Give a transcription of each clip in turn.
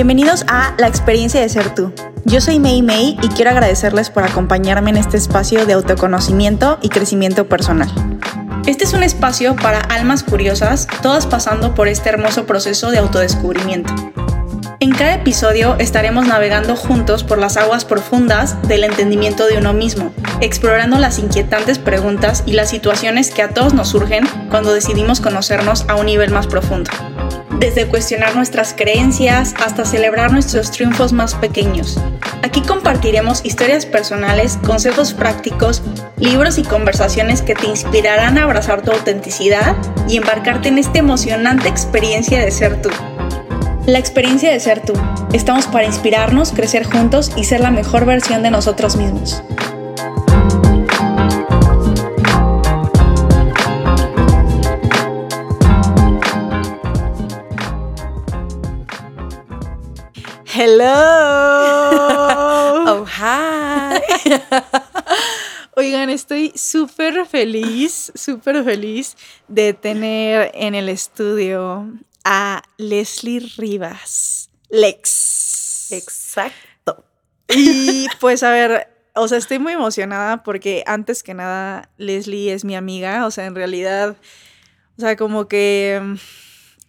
Bienvenidos a La experiencia de ser tú. Yo soy Mei Mei y quiero agradecerles por acompañarme en este espacio de autoconocimiento y crecimiento personal. Este es un espacio para almas curiosas, todas pasando por este hermoso proceso de autodescubrimiento. En cada episodio estaremos navegando juntos por las aguas profundas del entendimiento de uno mismo, explorando las inquietantes preguntas y las situaciones que a todos nos surgen cuando decidimos conocernos a un nivel más profundo. Desde cuestionar nuestras creencias hasta celebrar nuestros triunfos más pequeños. Aquí compartiremos historias personales, consejos prácticos, libros y conversaciones que te inspirarán a abrazar tu autenticidad y embarcarte en esta emocionante experiencia de ser tú. La experiencia de ser tú. Estamos para inspirarnos, crecer juntos y ser la mejor versión de nosotros mismos. Hello. Oh, hi. Oigan, estoy súper feliz, súper feliz de tener en el estudio a Leslie Rivas. Lex. Exacto. Y pues a ver, o sea, estoy muy emocionada porque antes que nada Leslie es mi amiga, o sea, en realidad, o sea, como que, mm,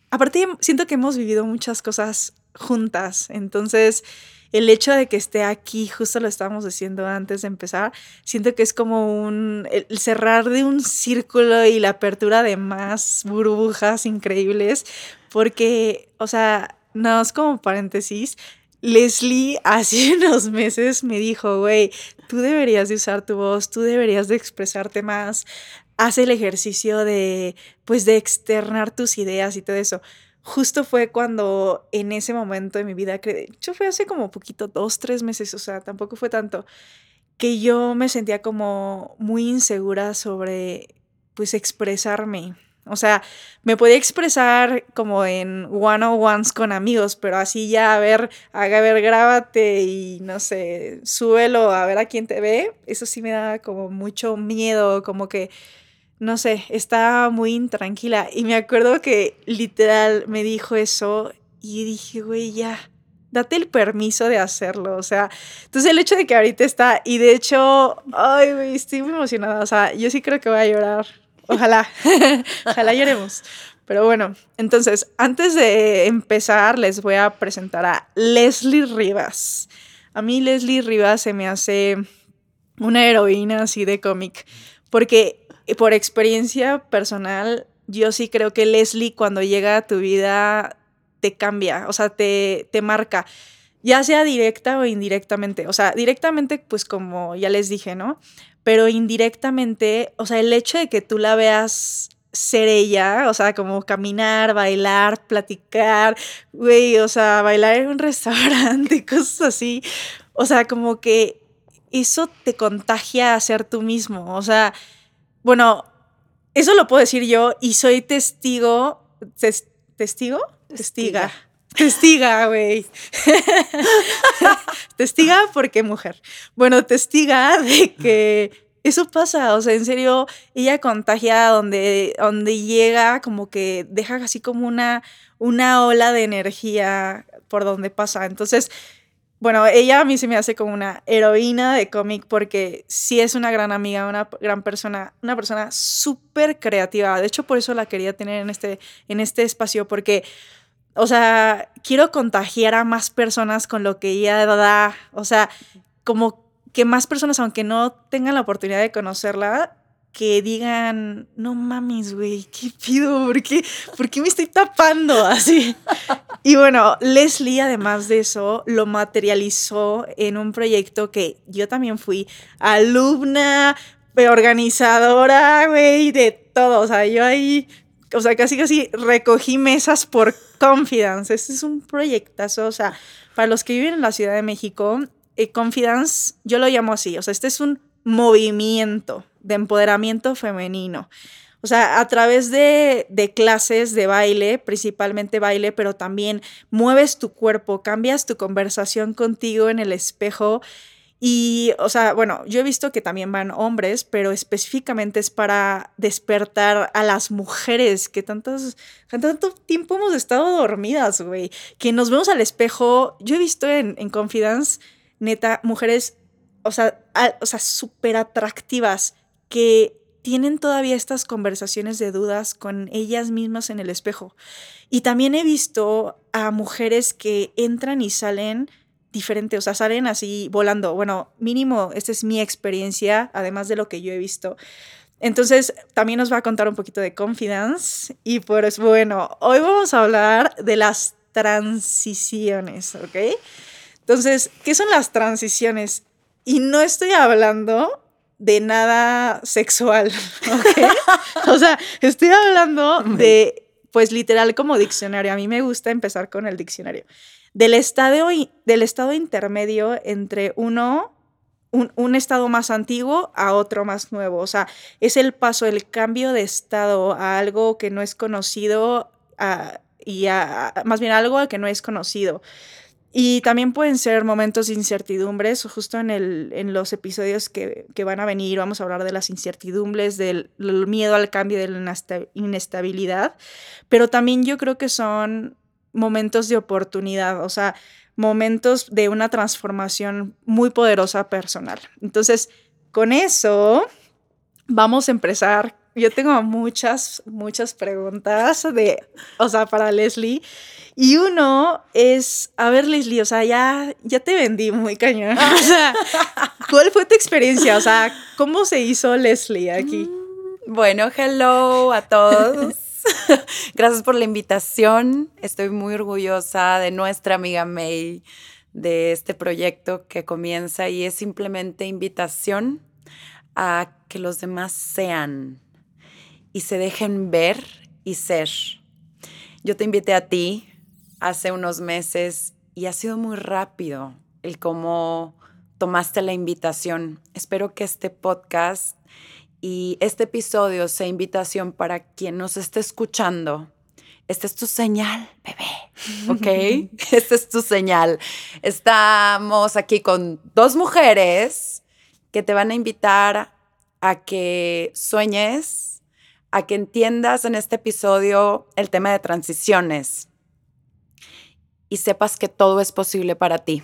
aparte siento que hemos vivido muchas cosas juntas, entonces el hecho de que esté aquí, justo lo estábamos diciendo antes de empezar, siento que es como un el cerrar de un círculo y la apertura de más burbujas increíbles, porque, o sea, no es como paréntesis, Leslie hace unos meses me dijo, güey, tú deberías de usar tu voz, tú deberías de expresarte más, haz el ejercicio de, pues, de externar tus ideas y todo eso justo fue cuando en ese momento de mi vida, hecho fue hace como poquito, dos, tres meses, o sea, tampoco fue tanto, que yo me sentía como muy insegura sobre, pues, expresarme. O sea, me podía expresar como en one-on-ones con amigos, pero así ya, a ver, haga, a ver, grábate y no sé, súbelo a ver a quién te ve. Eso sí me da como mucho miedo, como que no sé, estaba muy intranquila. Y me acuerdo que literal me dijo eso y dije, güey, ya, date el permiso de hacerlo. O sea, entonces el hecho de que ahorita está, y de hecho, ay, güey, estoy muy emocionada. O sea, yo sí creo que voy a llorar. Ojalá, ojalá lloremos. Pero bueno, entonces, antes de empezar, les voy a presentar a Leslie Rivas. A mí Leslie Rivas se me hace una heroína así de cómic, porque por experiencia personal, yo sí creo que Leslie cuando llega a tu vida te cambia, o sea, te, te marca, ya sea directa o indirectamente. O sea, directamente, pues como ya les dije, ¿no? Pero indirectamente, o sea, el hecho de que tú la veas ser ella, o sea, como caminar, bailar, platicar, güey, o sea, bailar en un restaurante, cosas así, o sea, como que eso te contagia a ser tú mismo, o sea, bueno, eso lo puedo decir yo y soy testigo. ¿Testigo? Testiga. Testiga, güey. testiga porque mujer. Bueno, testiga de que eso pasa, o sea, en serio, ella contagia donde, donde llega, como que deja así como una, una ola de energía por donde pasa. Entonces, bueno, ella a mí se me hace como una heroína de cómic porque sí es una gran amiga, una gran persona, una persona súper creativa. De hecho, por eso la quería tener en este, en este espacio porque, o sea, quiero contagiar a más personas con lo que ella da. O sea, como que más personas, aunque no tengan la oportunidad de conocerla, que digan, no mames, güey, ¿qué pido? ¿Por qué, ¿Por qué me estoy tapando así? Y bueno, Leslie, además de eso, lo materializó en un proyecto que yo también fui alumna, organizadora, güey, de todo. O sea, yo ahí, o sea, casi casi recogí mesas por Confidence. Este es un proyectazo, o sea, para los que viven en la Ciudad de México, eh, Confidence, yo lo llamo así, o sea, este es un movimiento de empoderamiento femenino. O sea, a través de, de, clases de baile, principalmente baile, pero también mueves tu cuerpo, cambias tu conversación contigo en el espejo Y, o sea, bueno, yo he visto que también van hombres, pero específicamente es para despertar a las mujeres que tantos, tanto tiempo hemos estado dormidas, güey. Que nos vemos al espejo. Yo he visto en, en Confidence, neta, mujeres, o sea, o sea, súper atractivas que tienen todavía estas conversaciones de dudas con ellas mismas en el espejo. Y también he visto a mujeres que entran y salen diferente, o sea, salen así volando. Bueno, mínimo, esta es mi experiencia, además de lo que yo he visto. Entonces, también nos va a contar un poquito de confidence. Y pues bueno, hoy vamos a hablar de las transiciones, ¿ok? Entonces, ¿qué son las transiciones? Y no estoy hablando de nada sexual, ¿ok? o sea, estoy hablando de, pues literal como diccionario. A mí me gusta empezar con el diccionario del estado, del estado intermedio entre uno, un, estado más antiguo a otro más nuevo. O sea, es el paso, el cambio de estado a algo que no es conocido y a, más bien algo que no es conocido. Y también pueden ser momentos de incertidumbres, justo en, el, en los episodios que, que, van a venir vamos a hablar de las incertidumbres, del, del miedo al cambio, de la inestabilidad, pero también yo creo que son momentos de oportunidad, o sea, momentos de una transformación muy poderosa personal. Entonces, con eso, vamos a empezar. Yo tengo muchas, muchas preguntas de, o sea, para Leslie. Y uno es, a ver, Leslie, o sea, ya, ya te vendí muy cañón. ¿cuál fue tu experiencia? O sea, ¿cómo se hizo Leslie aquí? Mm, bueno, hello a todos. Gracias por la invitación. Estoy muy orgullosa de nuestra amiga May, de este proyecto que comienza y es simplemente invitación a que los demás sean y se dejen ver y ser. Yo te invité a ti hace unos meses y ha sido muy rápido el cómo tomaste la invitación. Espero que este podcast y este episodio sea invitación para quien nos esté escuchando. Esta es tu señal, bebé. ¿Ok? Esta es tu señal. Estamos aquí con dos mujeres que te van a invitar a que sueñes, a que entiendas en este episodio el tema de transiciones y sepas que todo es posible para ti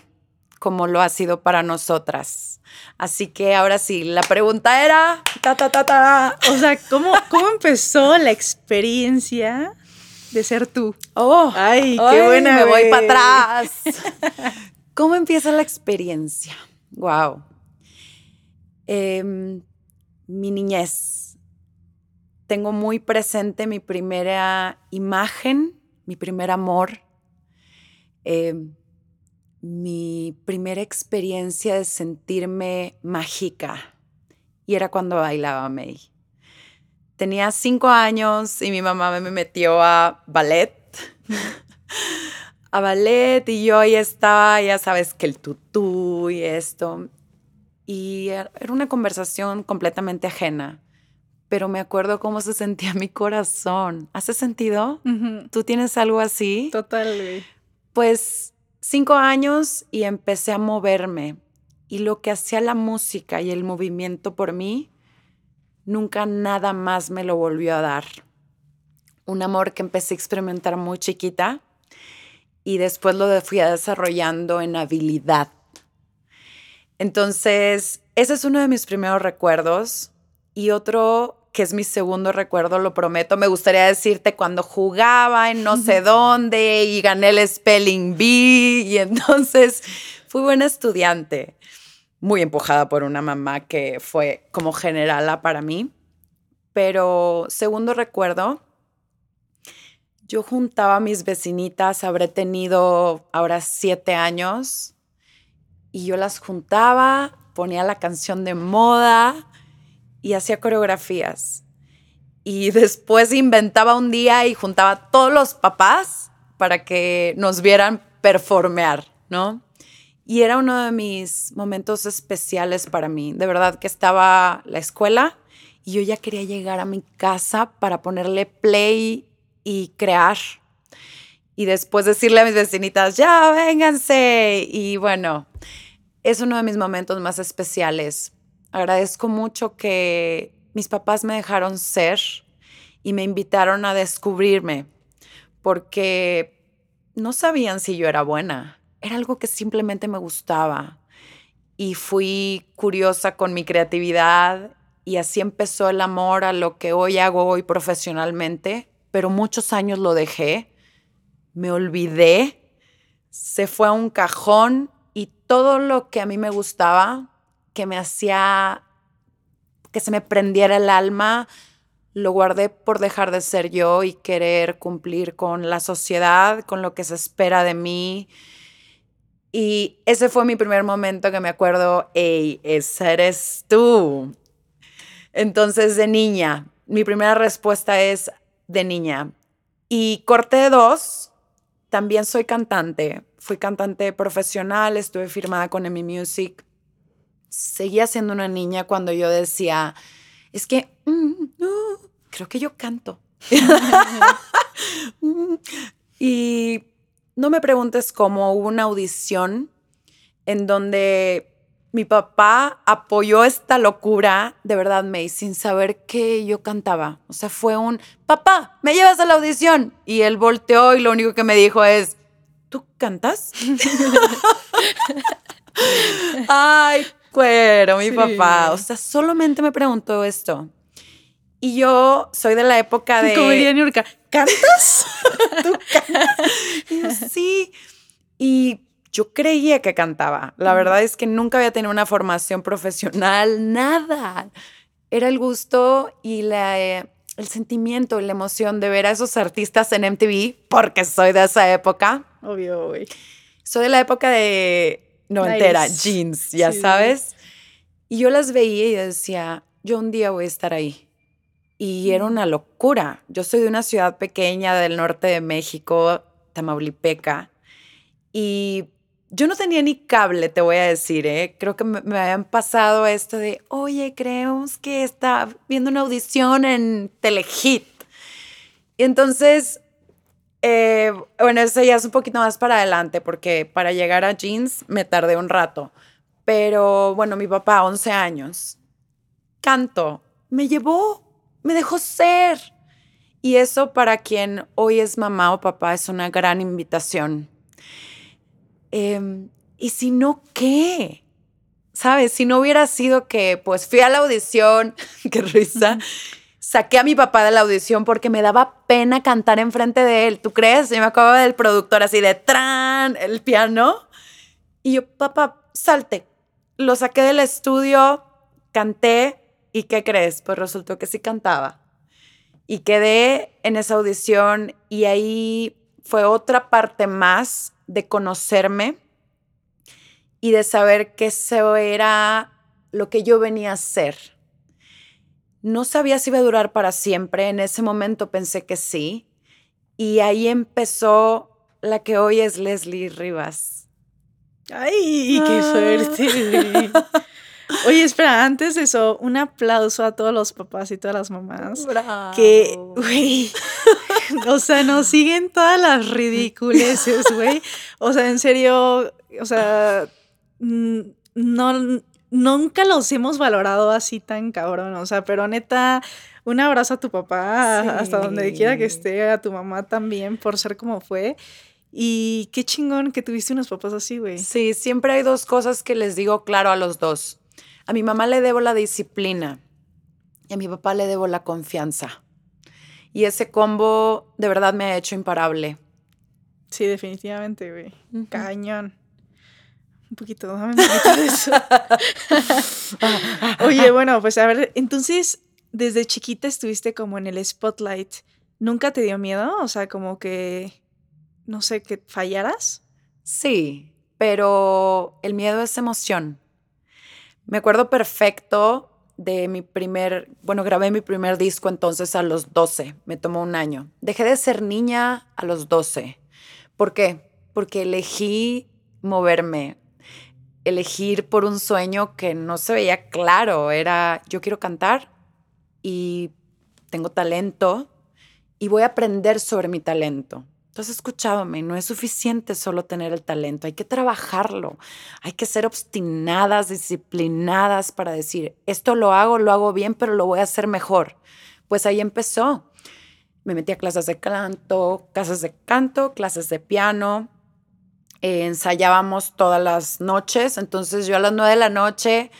como lo ha sido para nosotras. Así que ahora sí, la pregunta era, ta, ta, ta, ta. O sea, ¿cómo, cómo empezó la experiencia de ser tú? Oh, ay, qué buena. Me voy para atrás. ¿Cómo empieza la experiencia? Wow. Em, mi niñez. Tengo muy presente mi primera imagen, mi primer amor. Eh, mi primera experiencia de sentirme mágica y era cuando bailaba May. Tenía cinco años y mi mamá me metió a ballet. a ballet y yo ahí estaba, ya sabes, que el tutú y esto. Y era una conversación completamente ajena, pero me acuerdo cómo se sentía mi corazón. ¿Hace sentido? ¿Tú tienes algo así? Totalmente. Pues cinco años y empecé a moverme. Y lo que hacía la música y el movimiento por mí, nunca nada más me lo volvió a dar. Un amor que empecé a experimentar muy chiquita y después lo fui desarrollando en habilidad. Entonces, ese es uno de mis primeros recuerdos. Y otro que es mi segundo recuerdo, lo prometo. Me gustaría decirte cuando jugaba en no sé dónde y gané el Spelling Bee y entonces fui buena estudiante, muy empujada por una mamá que fue como generala para mí. Pero segundo recuerdo, yo juntaba a mis vecinitas, habré tenido ahora siete años, y yo las juntaba, ponía la canción de moda y hacía coreografías. Y después inventaba un día y juntaba a todos los papás para que nos vieran performear, ¿no? Y era uno de mis momentos especiales para mí. De verdad que estaba la escuela y yo ya quería llegar a mi casa para ponerle play y crear. Y después decirle a mis vecinitas, ya, vénganse. Y bueno, es uno de mis momentos más especiales. Agradezco mucho que mis papás me dejaron ser y me invitaron a descubrirme, porque no sabían si yo era buena. Era algo que simplemente me gustaba. Y fui curiosa con mi creatividad y así empezó el amor a lo que hoy hago hoy profesionalmente, pero muchos años lo dejé, me olvidé, se fue a un cajón y todo lo que a mí me gustaba, que me hacía que se me prendiera el alma, lo guardé por dejar de ser yo y querer cumplir con la sociedad, con lo que se espera de mí. Y ese fue mi primer momento que me acuerdo, hey, esa eres tú. Entonces, de niña, mi primera respuesta es de niña. Y corte dos, también soy cantante. Fui cantante profesional, estuve firmada con EMI Music. Seguía siendo una niña cuando yo decía, es que mm, creo que yo canto. y no me preguntes cómo hubo una audición en donde mi papá apoyó esta locura, de verdad, May, sin saber que yo cantaba. O sea, fue un, papá, ¿me llevas a la audición? Y él volteó y lo único que me dijo es, ¿tú cantas? Ay, cuero, mi papá. O sea, solamente me preguntó esto. Y yo soy de la época de. Como diría Niurka, ¿cantas? ¿Tú cantas? Y yo, sí. Y yo creía que cantaba. La verdad es que nunca había tenido una formación profesional, nada. Era el gusto y la, eh, el sentimiento y la emoción de ver a esos artistas en MTV, porque soy de esa época. Obvio, güey. Soy de la época de noventera, jeans, ya sabes. Y yo las veía y decía, yo un día voy a estar ahí y era una locura. Yo soy de una ciudad pequeña del norte de México, Tamaulipeca, y yo no tenía ni cable, te voy a decir, ¿eh? Creo que me, habían pasado esto de, oye, creemos que está viendo una audición en Telehit. Y entonces, eh, bueno, eso ya es un poquito más para adelante, porque para llegar a Jeans me tardé un rato. Pero bueno, mi papá, 11 años, canto, me llevó me dejó ser. Y eso para quien hoy es mamá o papá es una gran invitación. Em, y si no, ¿qué? ¿Sabes? Si no hubiera sido que, pues fui a la audición, qué risa, saqué a mi papá de la audición porque me daba pena cantar enfrente de él. ¿Tú crees? Yo me acabo del productor así de tran, el piano. Y yo, papá, salte. Lo saqué del estudio, canté, ¿Y qué crees? Pues resultó que sí cantaba. Y quedé en esa audición y ahí fue otra parte más de conocerme y de saber que eso era lo que yo venía a ser. No sabía si iba a durar para siempre, en ese momento pensé que sí, y ahí empezó la que hoy es Leslie Rivas. ¡Ay, qué suerte! Oye, espera, antes de eso, un aplauso a todos los papás y todas las mamás. Bravo. Que, güey, o sea, nos siguen todas las ridiculeces, güey. O sea, en serio, o sea, no, nunca los hemos valorado así tan cabrón. O sea, pero neta, un abrazo a tu papá, hasta donde quiera que esté, a tu mamá también, por ser como fue. Y qué chingón que tuviste unos papás así, güey. Sí, siempre hay dos cosas que les digo claro a los dos. A mi mamá le debo la disciplina y a mi papá le debo la confianza. Y ese combo de verdad me ha hecho imparable. Sí, definitivamente, güey. Cañón. Un poquito, dame un poquito de eso. Oye, bueno, pues a ver, entonces, desde chiquita estuviste como en el spotlight. ¿Nunca te dio miedo? O sea, como que, no sé, que fallaras. Sí, pero el miedo es emoción. Me acuerdo perfecto de mi primer, bueno, grabé mi primer disco entonces a los 12, me tomó un año. Dejé de ser niña a los 12. ¿Por qué? Porque elegí moverme, elegir por un sueño que no se veía claro, era yo quiero cantar y tengo talento y voy a aprender sobre mi talento. Has escuchadome, no es suficiente solo tener el talento, hay que trabajarlo, hay que ser obstinadas, disciplinadas para decir, esto lo hago, lo hago bien, pero lo voy a hacer mejor. Pues ahí empezó. Me metí a clases de canto, clases de canto, clases de piano, eh, ensayábamos todas las noches, entonces yo a las nueve de la noche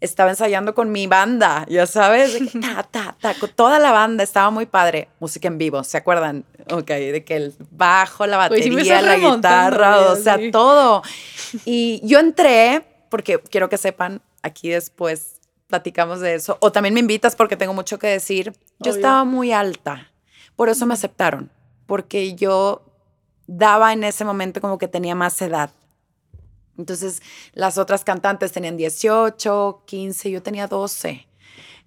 estaba ensayando con mi banda, ya sabes, ta, ta, ta, con toda la banda, estaba muy padre. Música en vivo, ¿se acuerdan? Ok, de que el bajo, la batería, la guitarra, o sea, todo. Y yo entré, porque quiero que sepan, aquí después platicamos de eso, o también me invitas porque tengo mucho que decir. Yo estaba muy alta, por eso me aceptaron, porque yo daba en ese momento como que tenía más edad. Entonces, las otras cantantes tenían 18, 15, yo tenía 12.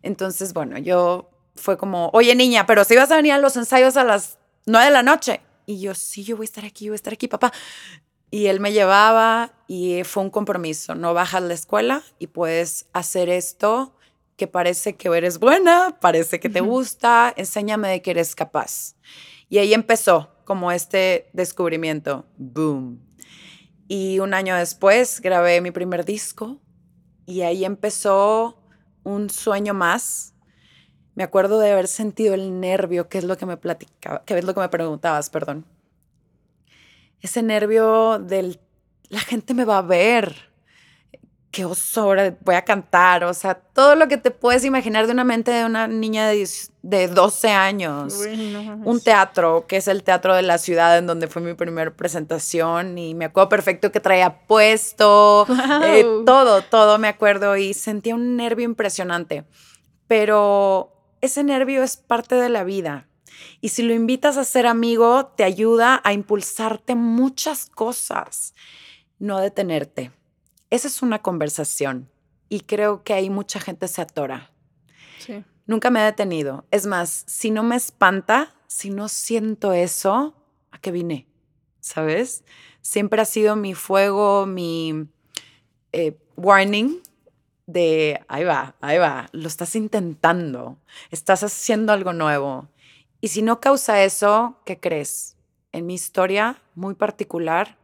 Entonces, bueno, yo fue como, oye niña, pero si vas a venir a los ensayos a las 9 de la noche. Y yo, sí, yo voy a estar aquí, yo voy a estar aquí, papá. Y él me llevaba y fue un compromiso. No bajas la escuela y puedes hacer esto que parece que eres buena, parece que te gusta, enséñame de que eres capaz. Y ahí empezó como este descubrimiento. Boom. Y un año después grabé mi primer disco y ahí empezó un sueño más. Me acuerdo de haber sentido el nervio, que es lo que me platicaba, que es lo que me preguntabas, perdón. Ese nervio del la gente me va a ver qué oso, ahora voy a cantar, o sea, todo lo que te puedes imaginar de una mente de una niña de, de 12 años. un teatro, que es el teatro de la ciudad en donde fue mi primera presentación y me acuerdo perfecto que traía puesto, eh, todo, todo me acuerdo y sentía un nervio impresionante, pero ese nervio es parte de la vida. Y si lo invitas a ser amigo, te ayuda a impulsarte muchas cosas, no detenerte esa es una conversación y creo que ahí mucha gente se atora. Sí. Nunca me he detenido. Es más, si no me espanta, si no siento eso, ¿a qué vine? ¿Sabes? Siempre ha sido mi fuego, mi eh, warning de, ahí va, ahí va, lo estás intentando, estás haciendo algo nuevo. Y si no causa eso, ¿qué crees? En mi historia muy particular,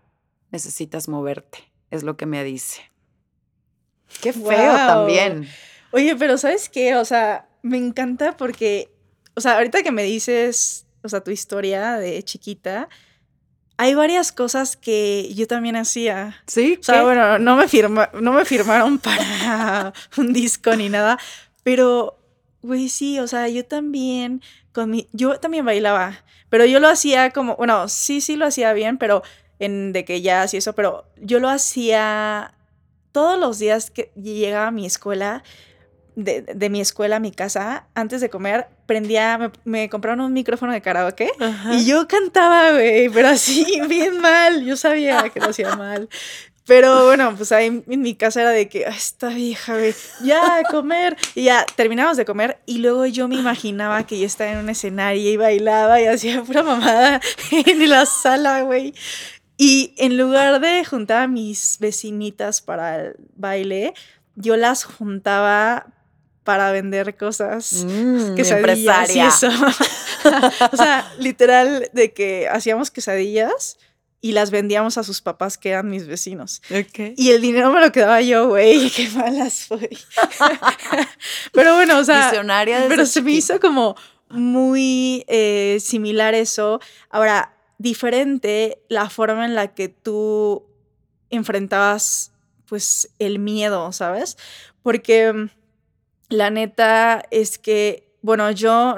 necesitas moverte es lo que me dice. Qué feo también. Oye, pero ¿sabes qué? O sea, me encanta porque, o sea, ahorita que me dices, o sea, tu historia de chiquita, hay varias cosas que yo también hacía. Sí. O sea, bueno, no me, firma, no me firmaron para un disco ni nada, pero, güey, sí, o sea, yo también, con mi, yo también bailaba, pero yo lo hacía como, bueno, sí, sí lo hacía bien, pero en de que ya hacía eso, pero yo lo hacía todos los días que llegaba a mi escuela, de, mi escuela a mi casa, antes de comer, prendía, me, compraron un micrófono de karaoke y yo cantaba, güey, pero así, bien mal. Yo sabía que lo hacía mal. Pero bueno, pues ahí en mi casa era de que, esta vieja, güey, ya a comer. Y ya terminamos de comer y luego yo me imaginaba que yo estaba en un escenario y bailaba y hacía pura mamada en la sala, güey. Y en lugar de juntar a mis vecinitas para el baile, yo las juntaba para vender cosas, mm, quesadillas y eso. o sea, literal de que hacíamos quesadillas y las vendíamos a sus papás que eran mis vecinos. Y el dinero me lo quedaba yo, güey, qué malas fue. pero bueno, o sea, pero se me hizo como muy eh, similar eso. Ahora, diferente la forma en la que tú enfrentabas pues el miedo, ¿sabes? Porque mm, la neta es que, bueno, yo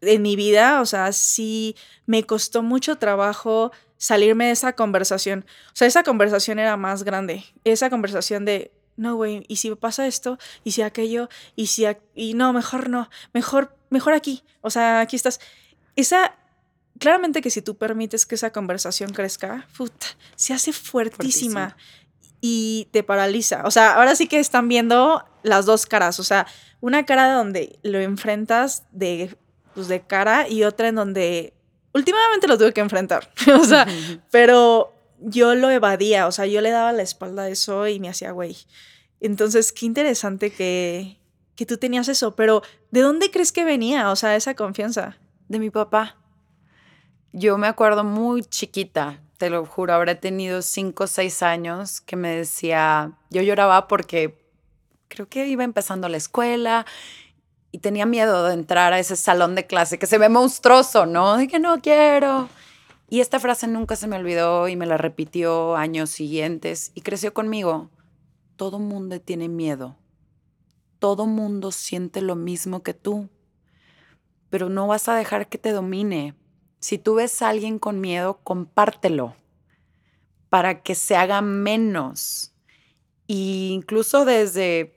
en mi vida, o sea, sí me costó mucho trabajo salirme de esa conversación. O sea, esa conversación era más grande. Esa conversación de, no, güey, ¿y si pasa esto? ¿Y si aquello? ¿Y si... Y no, mejor no. Mejor, mejor aquí. O sea, aquí estás. Esa claramente que si tú permites que esa conversación crezca, se hace fuertísima, y te paraliza. O sea, ahora sí que están viendo las dos caras. O sea, una cara donde lo enfrentas de, pues, de cara y otra en donde últimamente lo tuve que enfrentar. o sea, pero yo lo evadía. O sea, yo le daba la espalda a eso y me hacía güey. Entonces, qué interesante que, que tú tenías eso. Pero, ¿de dónde crees que venía? O sea, esa confianza. De mi papá yo me acuerdo muy chiquita, te lo juro, habré tenido cinco o seis años que me decía, yo lloraba porque creo que iba empezando la escuela y tenía miedo de entrar a ese salón de clase que se ve monstruoso, ¿no? De que no quiero. Y esta frase nunca se me olvidó y me la repitió años siguientes y creció conmigo. Todo mundo tiene miedo. Todo mundo siente lo mismo que tú. Pero no vas a dejar que te domine. Si tú ves a alguien con miedo, compártelo para que se haga menos. E incluso desde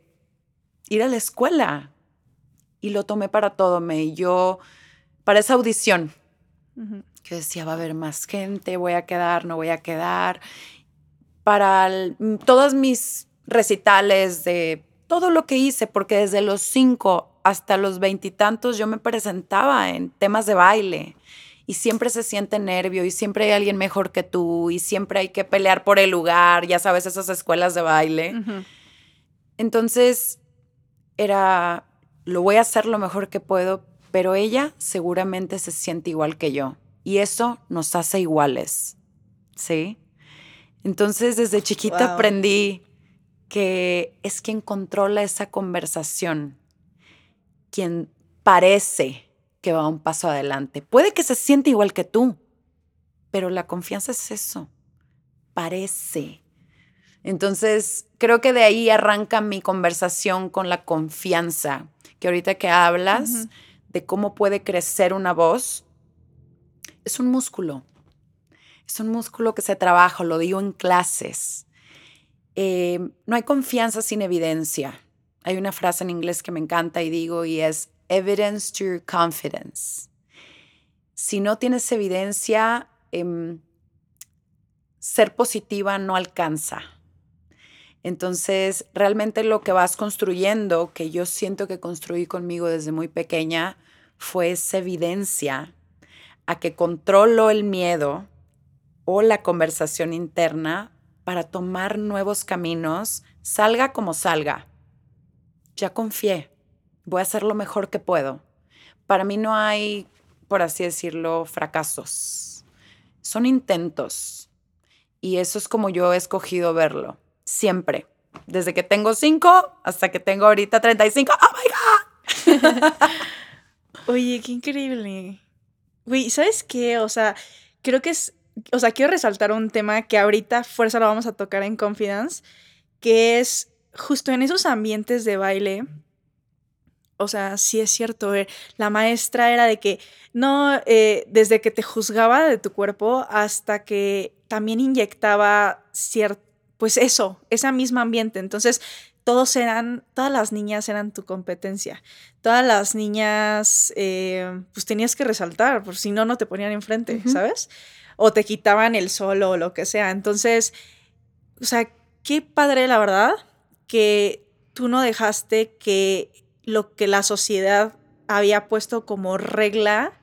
ir a la escuela. Y lo tomé para todo, me yo para esa audición. Que decía, va a haber más gente, voy a quedar, no voy a quedar. Para todos mis recitales de todo lo que hice, porque desde los cinco hasta los veintitantos yo me presentaba en temas de baile y siempre se siente nervio y siempre hay alguien mejor que tú y siempre hay que pelear por el lugar, ya sabes, esas escuelas de baile. Entonces era, lo voy a hacer lo mejor que puedo, pero ella seguramente se siente igual que yo y eso nos hace iguales, ¿sí? Entonces desde chiquita aprendí que es quien controla esa conversación, quien parece que va un paso adelante. Puede que se siente igual que tú, pero la confianza es eso, parece. Entonces, creo que de ahí arranca mi conversación con la confianza, que ahorita que hablas de cómo puede crecer una voz, es un músculo. Es un músculo que se trabaja, lo digo en clases. Eh, no hay confianza sin evidencia. Hay una frase en inglés que me encanta y digo y es evidence to your confidence. Si no tienes evidencia, em, ser positiva no alcanza. Entonces, realmente lo que vas construyendo, que yo siento que construí conmigo desde muy pequeña, fue esa evidencia a que controlo el miedo o la conversación interna para tomar nuevos caminos, salga como salga. Ya confié, voy a hacer lo mejor que puedo. Para mí no hay, por así decirlo, fracasos. Son intentos. Y eso es como yo he escogido verlo, siempre. Desde que tengo cinco hasta que tengo ahorita 35. ¡Oh, my God! Oye, qué increíble. Güey, ¿sabes qué? O sea, creo que es o sea, quiero resaltar un tema que ahorita fuerza lo vamos a tocar en Confidence, que es justo en esos ambientes de baile. O sea, sí es cierto, eh, la maestra era de que no, eh, desde que te juzgaba de tu cuerpo hasta que también inyectaba cierto, pues eso, ese mismo ambiente. Entonces, todos eran, todas las niñas eran tu competencia. Todas las niñas, eh, pues tenías que resaltar, por si no, no te ponían enfrente, ¿sabes? o te quitaban el sol o lo que sea. Entonces, o sea, qué padre la verdad que tú no dejaste que lo que la sociedad había puesto como regla,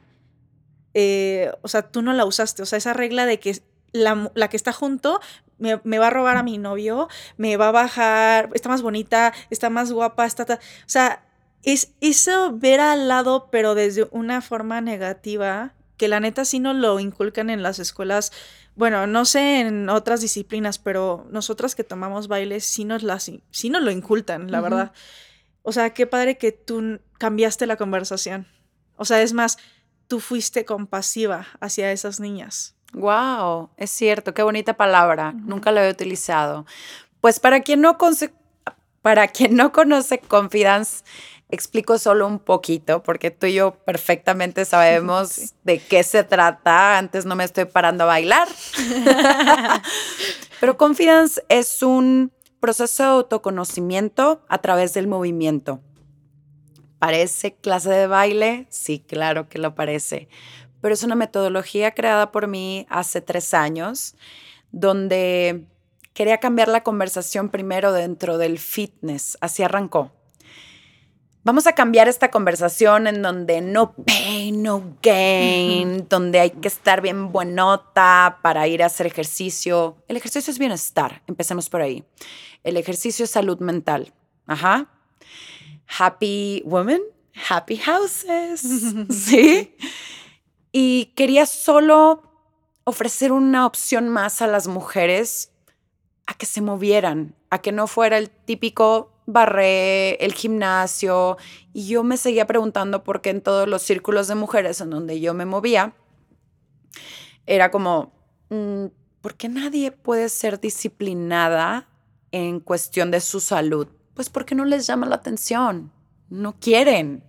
eh, o sea, tú no la usaste. O sea, esa regla de que la, que está junto me, va a robar a mi novio, me va a bajar, está más bonita, está más guapa, está... o sea, es eso ver al lado, pero desde una forma negativa, que la neta sí nos lo inculcan en las escuelas, bueno, no sé en otras disciplinas, pero nosotras que tomamos baile sí nos, las, sí nos lo incultan, la verdad. O sea, qué padre que tú cambiaste la conversación. O sea, es más, tú fuiste compasiva hacia esas niñas. Wow, es cierto, qué bonita palabra. Nunca la he utilizado. Pues para quien no, para quien no conoce Confidence, explico solo un poquito, porque tú y yo perfectamente sabemos de qué se trata. Antes no me estoy parando a bailar. Pero Confidence es un proceso de autoconocimiento a través del movimiento. ¿Parece clase de baile? Sí, claro que lo parece. Pero es una metodología creada por mí hace tres años, donde quería cambiar la conversación primero dentro del fitness. Así arrancó. Vamos a cambiar esta conversación en donde no pain, no gain, donde hay que estar bien buenota para ir a hacer ejercicio. El ejercicio es bienestar, empecemos por ahí. El ejercicio es salud mental. Ajá. Happy women, happy houses. ¿Sí? Y quería solo ofrecer una opción más a las mujeres a que se movieran, a que no fuera el típico barré, el gimnasio. Y yo me seguía preguntando por qué en todos los círculos de mujeres en donde yo me movía, era como, mm, ¿por qué nadie puede ser disciplinada en cuestión de su salud? Pues porque no les llama la atención, no quieren.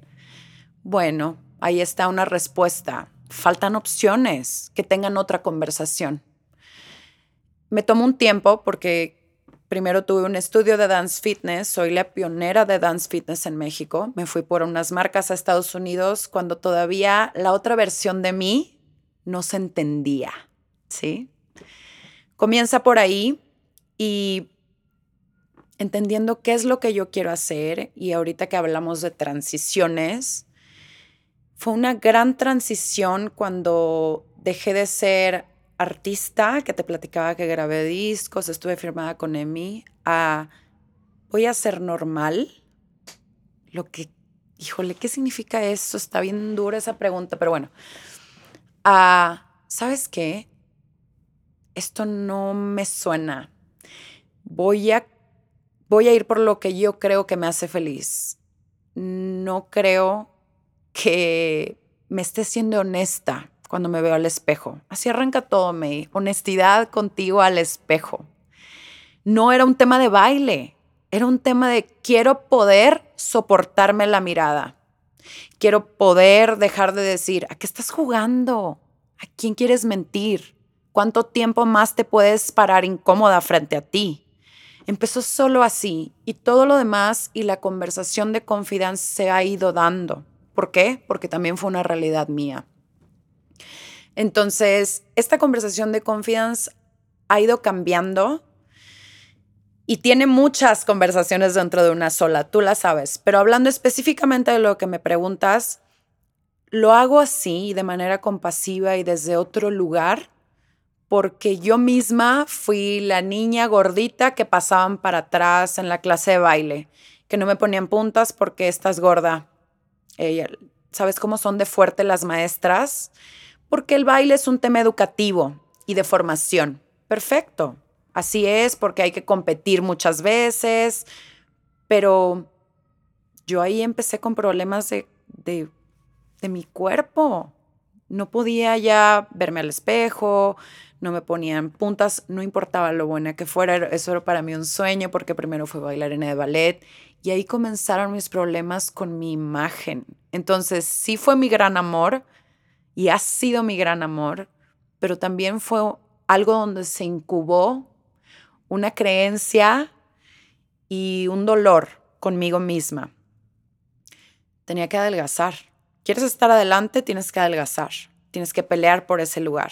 Bueno, ahí está una respuesta. Faltan opciones que tengan otra conversación. Me tomó un tiempo porque primero tuve un estudio de dance fitness, soy la pionera de dance fitness en México. Me fui por unas marcas a Estados Unidos cuando todavía la otra versión de mí no se entendía, ¿sí? Comienza por ahí y entendiendo qué es lo que yo quiero hacer y ahorita que hablamos de transiciones, fue una gran transición cuando dejé de ser artista, que te platicaba que grabé discos, estuve firmada con EMI, a voy a ser normal. Lo que, híjole, ¿qué significa eso? Está bien dura esa pregunta, pero bueno. A, ¿sabes qué? Esto no me suena. Voy a, voy a ir por lo que yo creo que me hace feliz. No creo que me esté siendo honesta cuando me veo al espejo. Así arranca todo, me honestidad contigo al espejo. No era un tema de baile, era un tema de quiero poder soportarme la mirada. Quiero poder dejar de decir, ¿a qué estás jugando? ¿A quién quieres mentir? ¿Cuánto tiempo más te puedes parar incómoda frente a ti? Empezó solo así y todo lo demás y la conversación de confianza se ha ido dando. ¿Por qué? Porque también fue una realidad mía. Entonces, esta conversación de confianza ha ido cambiando y tiene muchas conversaciones dentro de una sola, tú la sabes, pero hablando específicamente de lo que me preguntas, lo hago así, de manera compasiva y desde otro lugar, porque yo misma fui la niña gordita que pasaban para atrás en la clase de baile, que no me ponían puntas porque estás gorda. ¿Sabes cómo son de fuerte las maestras? Porque el baile es un tema educativo y de formación. Perfecto. Así es, porque hay que competir muchas veces, pero yo ahí empecé con problemas de, de, de mi cuerpo. No podía ya verme al espejo, no me ponían puntas, no importaba lo buena que fuera, eso era para mí un sueño porque primero fui bailarina de ballet y ahí comenzaron mis problemas con mi imagen. Entonces sí fue mi gran amor y ha sido mi gran amor, pero también fue algo donde se incubó una creencia y un dolor conmigo misma. Tenía que adelgazar. ¿Quieres estar adelante? Tienes que adelgazar. Tienes que pelear por ese lugar.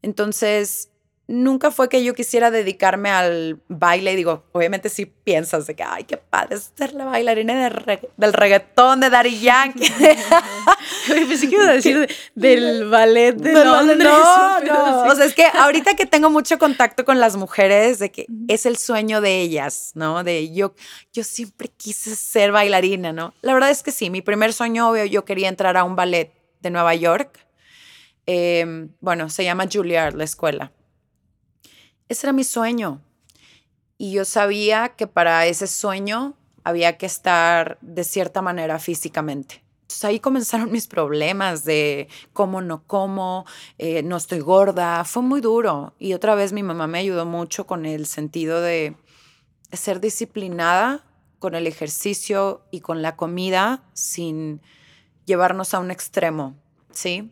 Entonces, nunca fue que yo quisiera dedicarme al baile. Y digo, obviamente sí piensas de que, ay, qué padre ser la bailarina del reggaetón de Daddy Yankee. Pensé que iba a decir del ballet de no, No, no. O sea, es que ahorita que tengo mucho contacto con las mujeres, de que es el sueño de ellas, ¿no? De yo, yo siempre quise ser bailarina, ¿no? La verdad es que sí, mi primer sueño, obvio, yo quería entrar a un ballet de Nueva York. Em, bueno, se llama Juilliard, la escuela ese era mi sueño. Y yo sabía que para ese sueño había que estar de cierta manera físicamente. Entonces ahí comenzaron mis problemas de cómo no como, eh, no estoy gorda. Fue muy duro. Y otra vez mi mamá me ayudó mucho con el sentido de ser disciplinada con el ejercicio y con la comida sin llevarnos a un extremo, ¿sí?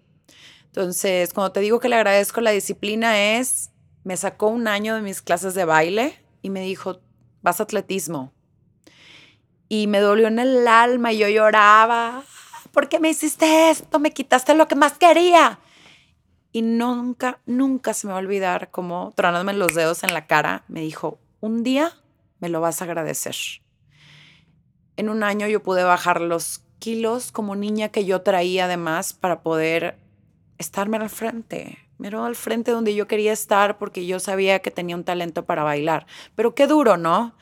Entonces, cuando te digo que le agradezco la disciplina es me sacó un año de mis clases de baile y me dijo, vas a atletismo. Y me dolió en el alma y yo lloraba, ¿por qué me hiciste esto? Me quitaste lo que más quería. Y nunca, nunca se me va a olvidar cómo, tronándome los dedos en la cara, me dijo, un día me lo vas a agradecer. En un año yo pude bajar los kilos como niña que yo traía además para poder estarme al frente, Miró al frente donde yo quería estar porque yo sabía que tenía un talento para bailar. Pero qué duro, ¿no?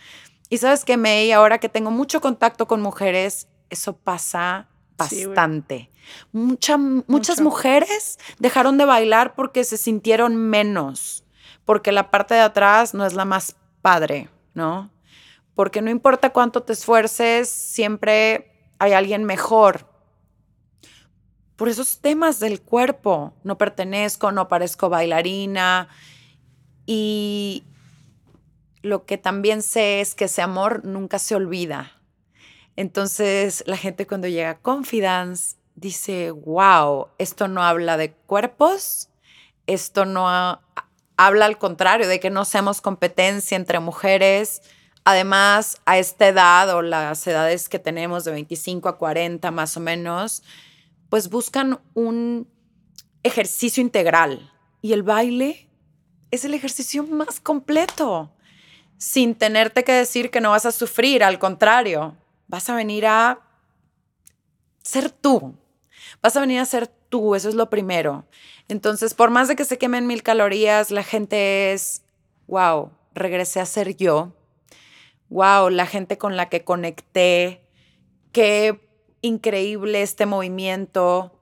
Y sabes que, May, ahora que tengo mucho contacto con mujeres, eso pasa bastante. muchas mujeres dejaron de bailar porque se sintieron menos, porque la parte de atrás no es la más padre, ¿no? Porque no importa cuánto te esfuerces, siempre hay alguien mejor. Por esos temas del cuerpo, no pertenezco, no parezco bailarina. Y lo que también sé es que ese amor nunca se olvida. Entonces la gente cuando llega a Confidence dice, wow, esto no habla de cuerpos, esto no habla al contrario, de que no seamos competencia entre mujeres. Además, a esta edad o las edades que tenemos de 25 a 40 más o menos, pues buscan un ejercicio integral. Y el baile es el ejercicio más completo, sin tenerte que decir que no vas a sufrir, al contrario, vas a venir a ser tú. Vas a venir a ser tú, eso es lo primero. Entonces, por más de que se quemen mil calorías, la gente es, wow, regresé a ser yo. Wow, la gente con la que conecté. Qué increíble este movimiento.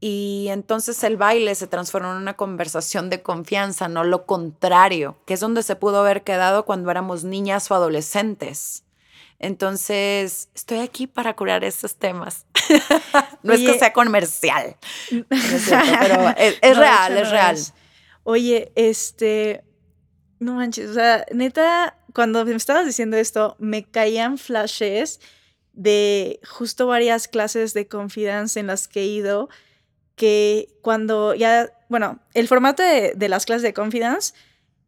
Y entonces el baile se transformó en una conversación de confianza, no lo contrario, que es donde se pudo haber quedado cuando éramos niñas o adolescentes. Entonces, estoy aquí para curar estos temas. no es que sea comercial, pero es, real, es real. Oye, este, no manches, o sea, neta, cuando me estabas diciendo esto, me caían flashes de justo varias clases de confianza en las que he ido, que cuando ya, bueno, el formato de, de las clases de confidence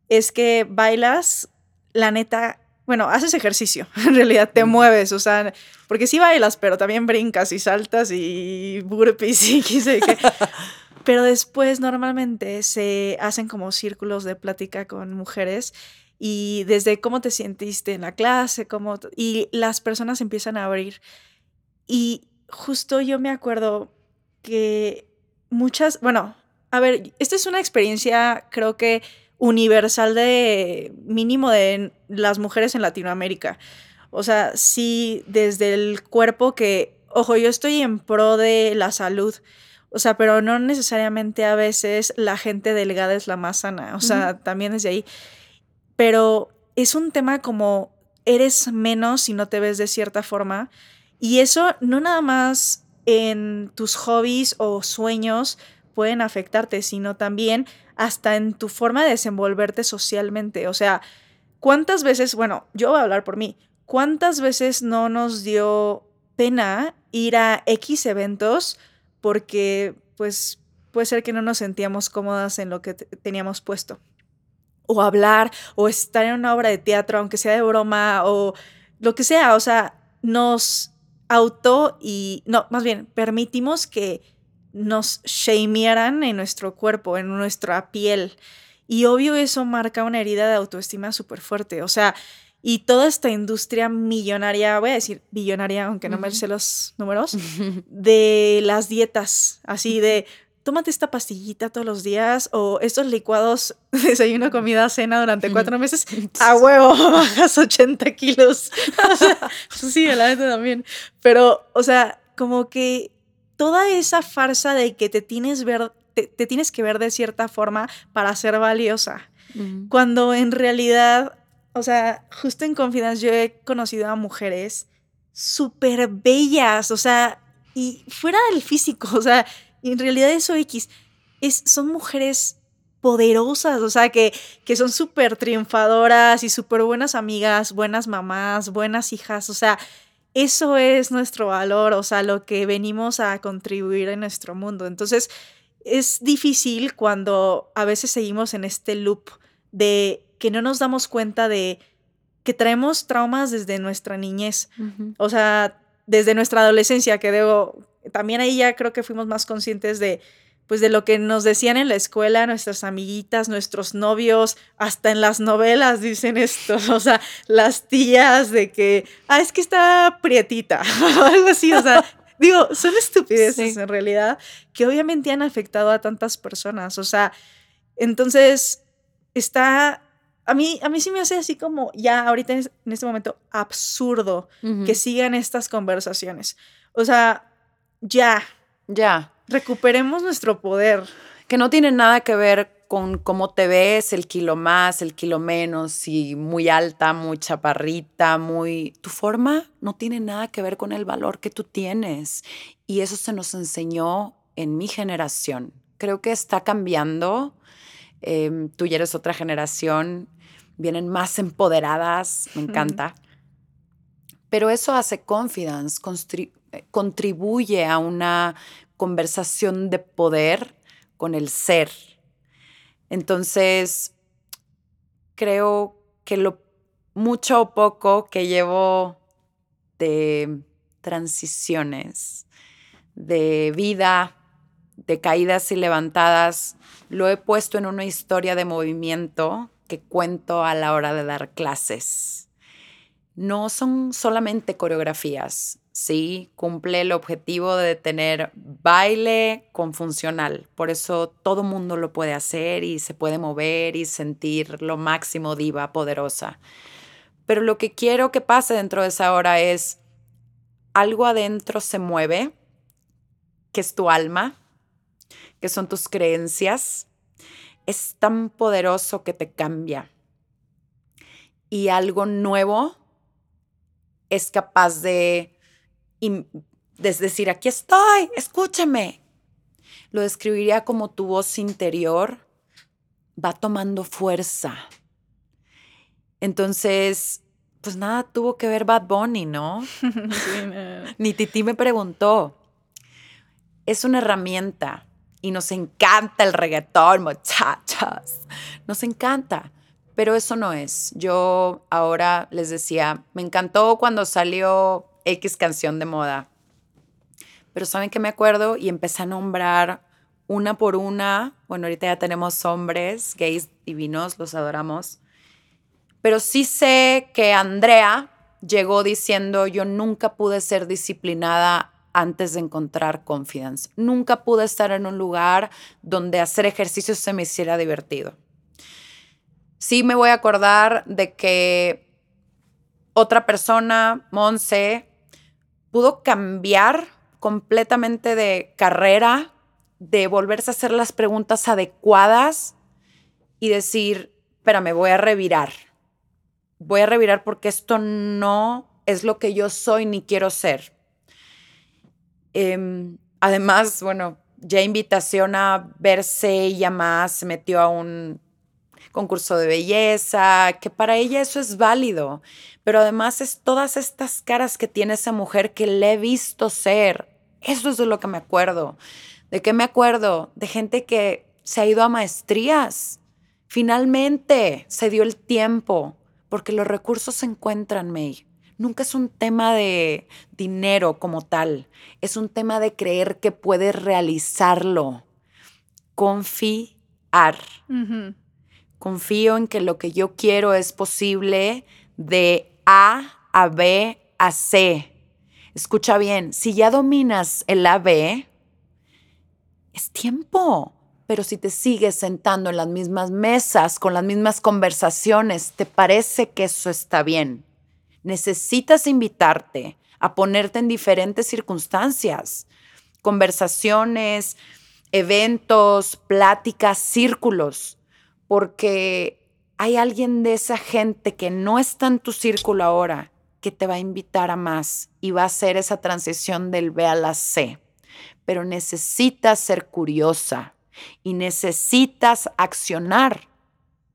es que bailas, la neta, bueno, haces ejercicio, en realidad te mueves, o sea, porque sí bailas, pero también brincas y saltas y burpees y qué sé qué. Pero después normalmente se hacen como círculos de plática con mujeres y desde cómo te sentiste en la clase, cómo y las personas empiezan a abrir. Y justo yo me acuerdo que muchas, bueno, a ver, esta es una experiencia creo que universal de mínimo de las mujeres en Latinoamérica. O sea, sí, desde el cuerpo que, ojo, yo estoy en pro de la salud, o sea, pero no necesariamente a veces la gente delgada es la más sana, o sea, también desde ahí. Pero es un tema como eres menos si no te ves de cierta forma. Y eso no nada más en tus hobbies o sueños pueden afectarte, sino también hasta en tu forma de desenvolverte socialmente. O sea, ¿cuántas veces, bueno, yo voy a hablar por mí, cuántas veces no nos dio pena ir a X eventos porque pues puede ser que no nos sentíamos cómodas en lo que teníamos puesto? O hablar, o estar en una obra de teatro, aunque sea de broma, o lo que sea, o sea, nos auto y, no, más bien, permitimos que nos shamearan en nuestro cuerpo, en nuestra piel. Y obvio eso marca una herida de autoestima súper fuerte. O sea, y toda esta industria millonaria, voy a decir billonaria, aunque no me sé los números, de las dietas, así de tómate esta pastillita todos los días o estos licuados, desayuno, comida, cena durante cuatro meses, a huevo, bajas 80 kilos. o sea, sí, la neta también. Pero, o sea, como que toda esa farsa de que te tienes, ver, te, tienes que ver de cierta forma para ser valiosa. Cuando en realidad, o sea, justo en confianza yo he conocido a mujeres súper bellas, o sea, y fuera del físico, o sea, en realidad eso X, es, son mujeres poderosas, o sea, que, que son súper triunfadoras y súper buenas amigas, buenas mamás, buenas hijas, o sea, eso es nuestro valor, o sea, lo que venimos a contribuir en nuestro mundo. Entonces, es difícil cuando a veces seguimos en este loop de que no nos damos cuenta de que traemos traumas desde nuestra niñez, o sea, desde nuestra adolescencia, que debo, también ahí ya creo que fuimos más conscientes de, pues de lo que nos decían en la escuela, nuestras amiguitas, nuestros novios, hasta en las novelas dicen esto, o sea, las tías de que, ah, es que está prietita, o algo así, o sea, digo, son estupideces en realidad que obviamente han afectado a tantas personas, o sea, entonces está, a mí, a mí sí me hace así como ya ahorita en este momento absurdo que sigan estas conversaciones, o sea, ya. Ya. Recuperemos nuestro poder. Que no tiene nada que ver con cómo te ves, el kilo más, el kilo menos, si muy alta, muy chaparrita, muy... Tu forma no tiene nada que ver con el valor que tú tienes. Y eso se nos enseñó en mi generación. Creo que está cambiando. Em, tú ya eres otra generación, vienen más empoderadas, me encanta. Pero eso hace confidence, contribuye a una conversación de poder con el ser. Entonces, creo que lo mucho o poco que llevo de transiciones, de vida, de caídas y levantadas, lo he puesto en una historia de movimiento que cuento a la hora de dar clases. No son solamente coreografías, sí, cumple el objetivo de tener baile con funcional. Por eso todo mundo lo puede hacer y se puede mover y sentir lo máximo diva poderosa. Pero lo que quiero que pase dentro de esa hora es algo adentro se mueve, que es tu alma, que son tus creencias, es tan poderoso que te cambia. Y algo nuevo es capaz de, decir, aquí estoy, escúchame. Lo describiría como tu voz interior va tomando fuerza. Entonces, pues nada tuvo que ver Bad Bunny, ¿no? Ni Titi me preguntó. Es una herramienta y nos encanta el reggaetón, muchachas. Nos encanta, pero eso no es. Yo ahora les decía, me encantó cuando salió X canción de moda. Pero ¿saben qué me acuerdo? Y empecé a nombrar una por una. Bueno, ahorita ya tenemos hombres, gays divinos, los adoramos. Pero sí sé que Andrea llegó diciendo, yo nunca pude ser disciplinada antes de encontrar confidence. Nunca pude estar en un lugar donde hacer ejercicio se me hiciera divertido. Sí me voy a acordar de que otra persona, Monse, pudo cambiar completamente de carrera, de volverse a hacer las preguntas adecuadas y decir, me voy a revirar. Voy a revirar porque esto no es lo que yo soy ni quiero ser. Em, además, bueno, ya invitación a verse ella más, se metió a un concurso de belleza, que para ella eso es válido, pero además es todas estas caras que tiene esa mujer que le he visto ser. Eso es de lo que me acuerdo. ¿De qué me acuerdo? De gente que se ha ido a maestrías. Finalmente se dio el tiempo, porque los recursos se encuentran, May nunca es un tema de dinero como tal, es un tema de creer que puedes realizarlo. Confiar. Confío en que lo que yo quiero es posible de A a B a C. Escucha bien, si ya dominas el AB, es tiempo. Pero si te sigues sentando en las mismas mesas, con las mismas conversaciones, ¿te parece que eso está bien? necesitas invitarte a ponerte en diferentes circunstancias, conversaciones, eventos, pláticas, círculos, porque hay alguien de esa gente que no está en tu círculo ahora que te va a invitar a más y va a hacer esa transición del B a la C. Pero necesitas ser curiosa y necesitas accionar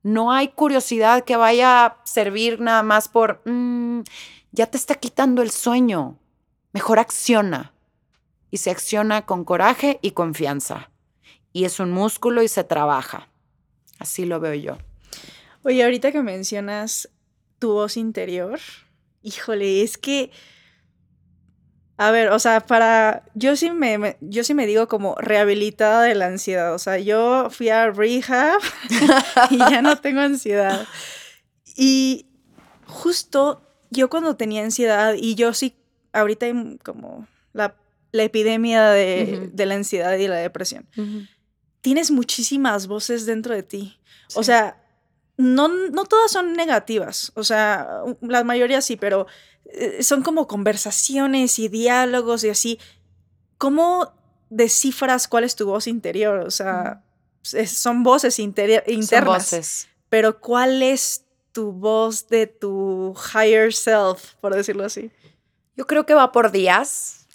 no hay curiosidad que vaya a servir nada más por, mm, ya te está quitando el sueño. Mejor acciona. Y se acciona con coraje y confianza. Y es un músculo y se trabaja. Así lo veo yo. Oye, ahorita que mencionas tu voz interior, híjole, es que a ver, o sea, para. Yo sí me, yo sí me digo como rehabilitada de la ansiedad. O sea, yo fui a rehab y ya no tengo ansiedad. Y justo yo cuando tenía ansiedad, y yo sí, ahorita hay como la, epidemia de, la ansiedad y la depresión. Tienes muchísimas voces dentro de ti. O sea, no, no todas son negativas. O sea, la mayoría sí, pero eh, son como conversaciones y diálogos y así ¿cómo descifras cuál es tu voz interior? O sea, son voces internas. Son voces. Pero ¿cuál es tu voz de tu higher self, por decirlo así? Yo creo que va por días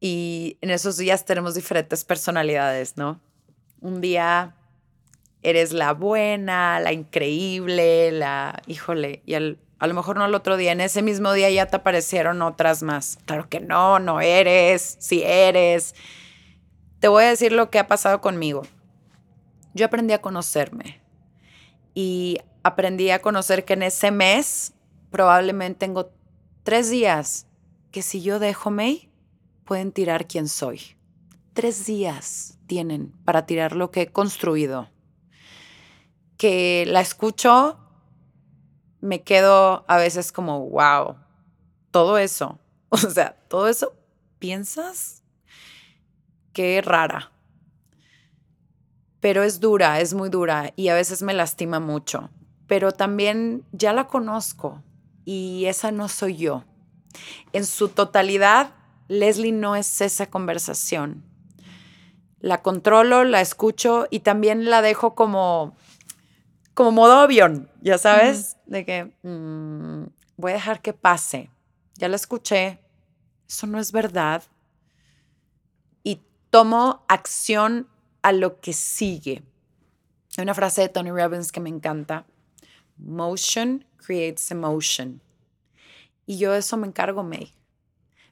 y en esos días tenemos diferentes personalidades, ¿no? Un día eres la buena, la increíble, la, híjole, y a lo mejor no el otro día, en ese mismo día ya te aparecieron otras más. Claro que no, no eres, sí eres. Te voy a decir lo que ha pasado conmigo. Yo aprendí a conocerme y aprendí a conocer que en ese mes probablemente tengo tres días que si yo dejo May, pueden tirar quién soy. Tres días tienen para tirar lo que he construido. Que la escucho, me quedo a veces como, wow, todo eso. O sea, todo eso, ¿piensas? Qué rara. Pero es dura, es muy dura y a veces me lastima mucho. Pero también ya la conozco y esa no soy yo. En su totalidad, Leslie no es esa conversación. La controlo, la escucho y también la dejo como, como modo avión, ya sabes, de que mm, voy a dejar que pase. Ya la escuché, eso no es verdad. Y tomo acción a lo que sigue. Hay una frase de Tony Robbins que me encanta. Motion creates emotion. Y yo eso me encargo, May.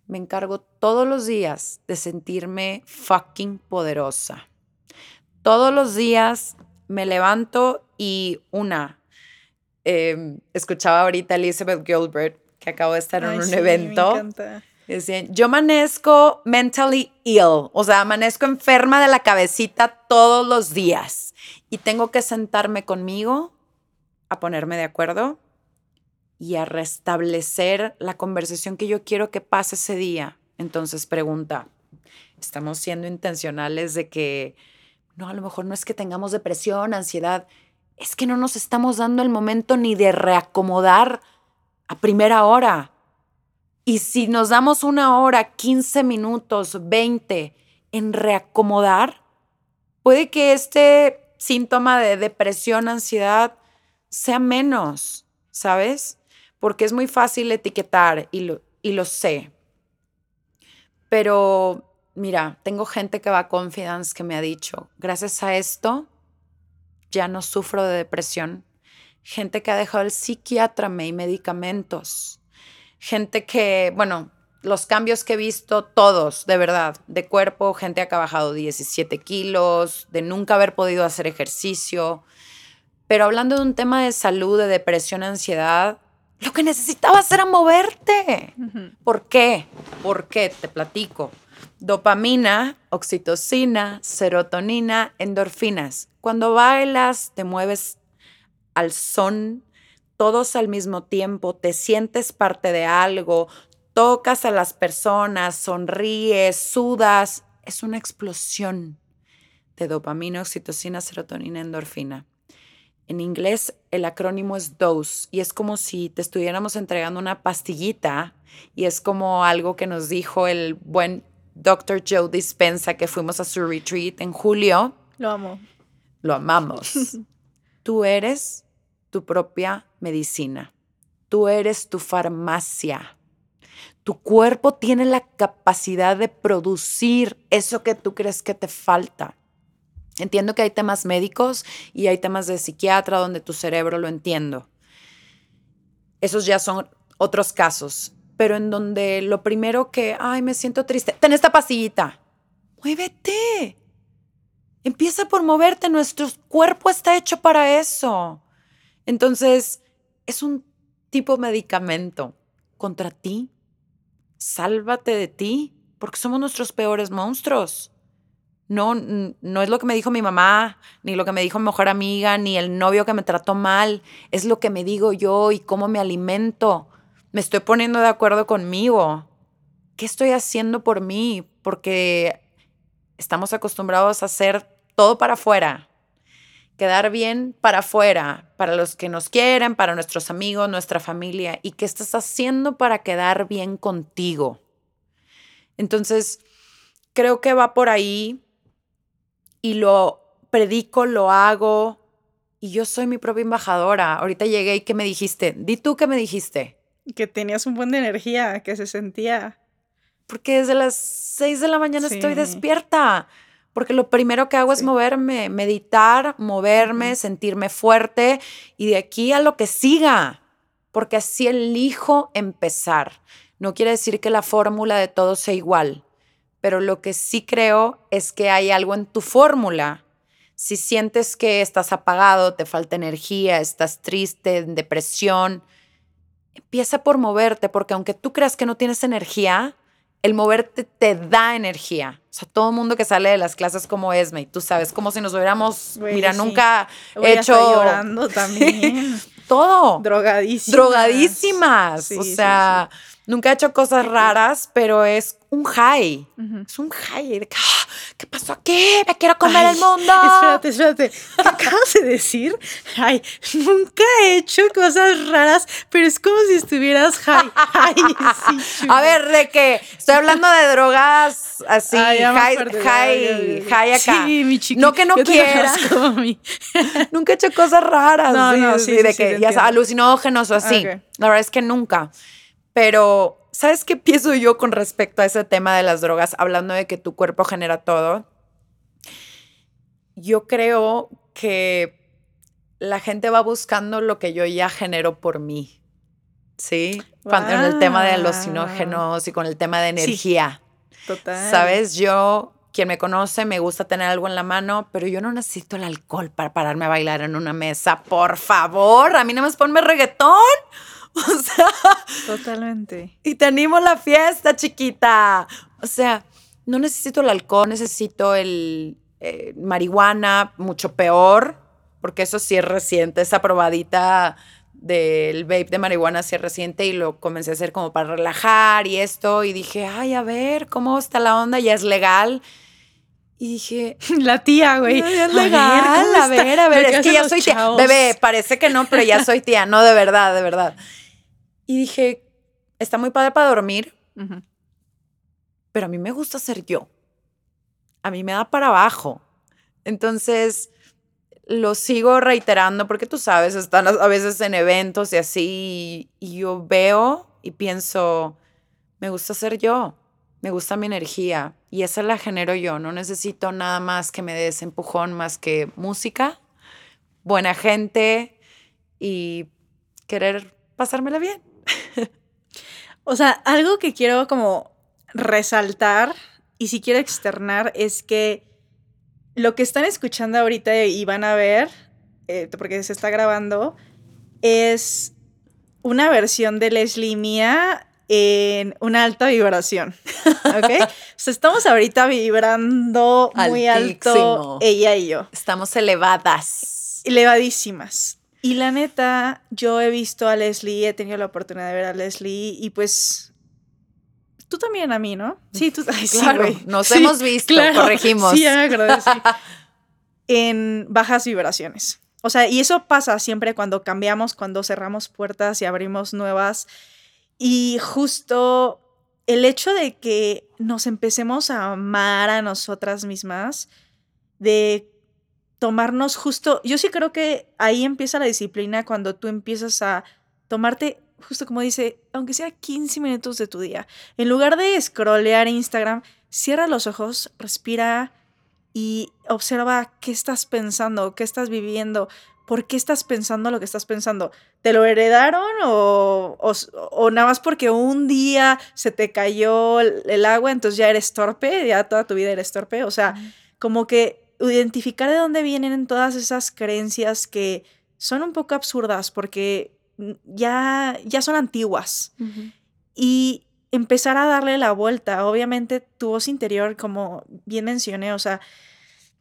Me encargo todos los días de sentirme fucking poderosa. Todos los días me levanto y una, em, escuchaba ahorita Elizabeth Gilbert, que acabo de estar en un evento. Decían, yo amanezco mentally ill, o sea, amanezco enferma de la cabecita todos los días y tengo que sentarme conmigo a ponerme de acuerdo y a restablecer la conversación que yo quiero que pase ese día. Entonces pregunta, ¿estamos siendo intencionales de que, no, a lo mejor no es que tengamos depresión, ansiedad, es que no nos estamos dando el momento ni de reacomodar a primera hora? Y si nos damos una hora, 15 minutos, 20 en reacomodar, puede que este síntoma de depresión, ansiedad, sea menos, ¿sabes? Porque es muy fácil etiquetar y lo, y lo sé. Pero mira, tengo gente que va a Confidence que me ha dicho, gracias a esto ya no sufro de depresión. Gente que ha dejado el psiquiatra y medicamentos. Gente que, bueno, los cambios que he visto, todos, de verdad, de cuerpo, gente que ha bajado 17 kilos, de nunca haber podido hacer ejercicio. Pero hablando de un tema de salud, de depresión, ansiedad, lo que necesitabas era moverte. ¿Por qué? ¿Por qué? Te platico. Dopamina, oxitocina, serotonina, endorfinas. Cuando bailas, te mueves al son, todos al mismo tiempo, te sientes parte de algo, tocas a las personas, sonríes, sudas. Es una explosión de dopamina, oxitocina, serotonina, endorfina. En inglés el acrónimo es DOSE y es como si te estuviéramos entregando una pastillita y es como algo que nos dijo el buen Dr. Joe Dispensa que fuimos a su retreat en julio. Lo amo. Lo amamos. Tú eres tu propia medicina. Tú eres tu farmacia. Tu cuerpo tiene la capacidad de producir eso que tú crees que te falta. Entiendo que hay temas médicos y hay temas de psiquiatra donde tu cerebro lo entiendo. Esos ya son otros casos, pero en donde lo primero que, ay, me siento triste, ten esta pastillita. Muévete. Empieza por moverte, nuestro cuerpo está hecho para eso. Entonces, es un tipo de medicamento contra ti. Sálvate de ti, porque somos nuestros peores monstruos. No, no es lo que me dijo mi mamá, ni lo que me dijo mi mejor amiga, ni el novio que me trató mal. Es lo que me digo yo y cómo me alimento. Me estoy poniendo de acuerdo conmigo. ¿Qué estoy haciendo por mí? Porque estamos acostumbrados a hacer todo para afuera. Quedar bien para afuera, para los que nos quieren, para nuestros amigos, nuestra familia. ¿Y qué estás haciendo para quedar bien contigo? Entonces, creo que va por ahí y lo predico, lo hago y yo soy mi propia embajadora. Ahorita llegué y ¿qué me dijiste? Di tú qué me dijiste. Que tenías un buen de energía, que se sentía. Porque desde las 6 de la mañana estoy despierta. Porque lo primero que hago es moverme, meditar, moverme, sentirme fuerte y de aquí a lo que siga. Porque así elijo empezar. No quiere decir que la fórmula de todo sea igual, pero lo que sí creo es que hay algo en tu fórmula. Si sientes que estás apagado, te falta energía, estás triste, en depresión, empieza por moverte, porque aunque tú creas que no tienes energía, el moverte te da energía. O sea, todo el mundo que sale de las clases como Esme, y tú sabes, como si nos hubiéramos, Güey, mira, sí. nunca hecho llorando también. todo. Drogadísimas. Drogadísimas. Sí, o sí, sea, nunca he hecho cosas raras, pero es un high. Es un high. de que, "Ah, ¿Qué pasó aquí? Me quiero comer Ay, el mundo. Espérate, espérate. ¿Qué acabas de decir? Ay, nunca he hecho cosas raras, pero es como si estuvieras high. Ay, sí, chula. A ver, de que estoy hablando de drogas así, Ay, high, high, high acá. Sí, mi chiquita. No que no yo te quiera. conozco, mami. Nunca he hecho cosas raras. No, sí, no, sí, sí, de que ya alucinógenos o así. La verdad es que nunca. Pero, ¿sabes qué pienso yo con respecto a ese tema de las drogas? Hablando de que tu cuerpo genera todo. Yo creo que la gente va buscando lo que yo ya genero por mí. ¿Sí? Cuando- en el tema de alucinógenos y con el tema de Sí. energía. Total. ¿Sabes? Yo, quien me conoce, me gusta tener algo en la mano, pero yo no necesito el alcohol para pararme a bailar en una mesa. Por favor, a mí no me ponme reggaetón. O sea, Totalmente. y te animo a la fiesta, chiquita. O sea, no necesito el alcohol, necesito el eh, marihuana, mucho peor, porque eso sí es reciente, esa probadita del vape de marihuana sí es reciente y lo comencé a hacer como para relajar y esto y dije, ay, a ver, ¿cómo está la onda? Ya es legal. Y dije, La tía, güey. "Ay, es A ver, legal, ¿cómo a ver, a ver, Lo que es que ya soy tía. Bebé, parece que no, pero ya soy tía, no, de verdad, de verdad. Y dije, está muy padre para dormir, pero a mí me gusta ser yo. A mí me da para abajo. Entonces, lo sigo reiterando porque tú sabes, están a veces en eventos y así, y, y yo veo y pienso, me gusta ser yo, me gusta mi energía, y esa la genero yo. No necesito nada más que me dé ese empujón más que música, buena gente y querer pasármela bien. O sea, algo que quiero como resaltar y si quiero externar es que lo que están escuchando ahorita y van a ver, eh, porque se está grabando, es una versión de Leslie mía en una alta vibración. ¿Ok? o sea, estamos ahorita vibrando muy alto ella y yo. Estamos elevadas. elevadísimas. Y la neta, yo he visto a Leslie, he tenido la oportunidad de ver a Leslie y pues tú también a mí, ¿no? Sí, tú ay, Claro, nos Sí, hemos visto, corregimos. Sí, ya me acordé, sí. En bajas vibraciones. O sea, y eso pasa siempre cuando cambiamos, cuando cerramos puertas y abrimos nuevas. Y justo el hecho de que nos empecemos a amar a nosotras mismas, de tomarnos justo, yo sí creo que ahí empieza la disciplina cuando tú empiezas a tomarte, justo como dice, aunque sea 15 minutos de tu día. En lugar de scrollear Instagram, cierra los ojos, respira y observa qué estás pensando, qué estás viviendo, por qué estás pensando lo que estás pensando. ¿Te lo heredaron o, o, o nada más porque un día se te cayó el, el agua, entonces ya eres torpe, ya toda tu vida eres torpe? O sea, como que identificar de dónde vienen todas esas creencias que son un poco absurdas porque ya, ya son antiguas. Y empezar a darle la vuelta. Obviamente tu voz interior, como bien mencioné, o sea,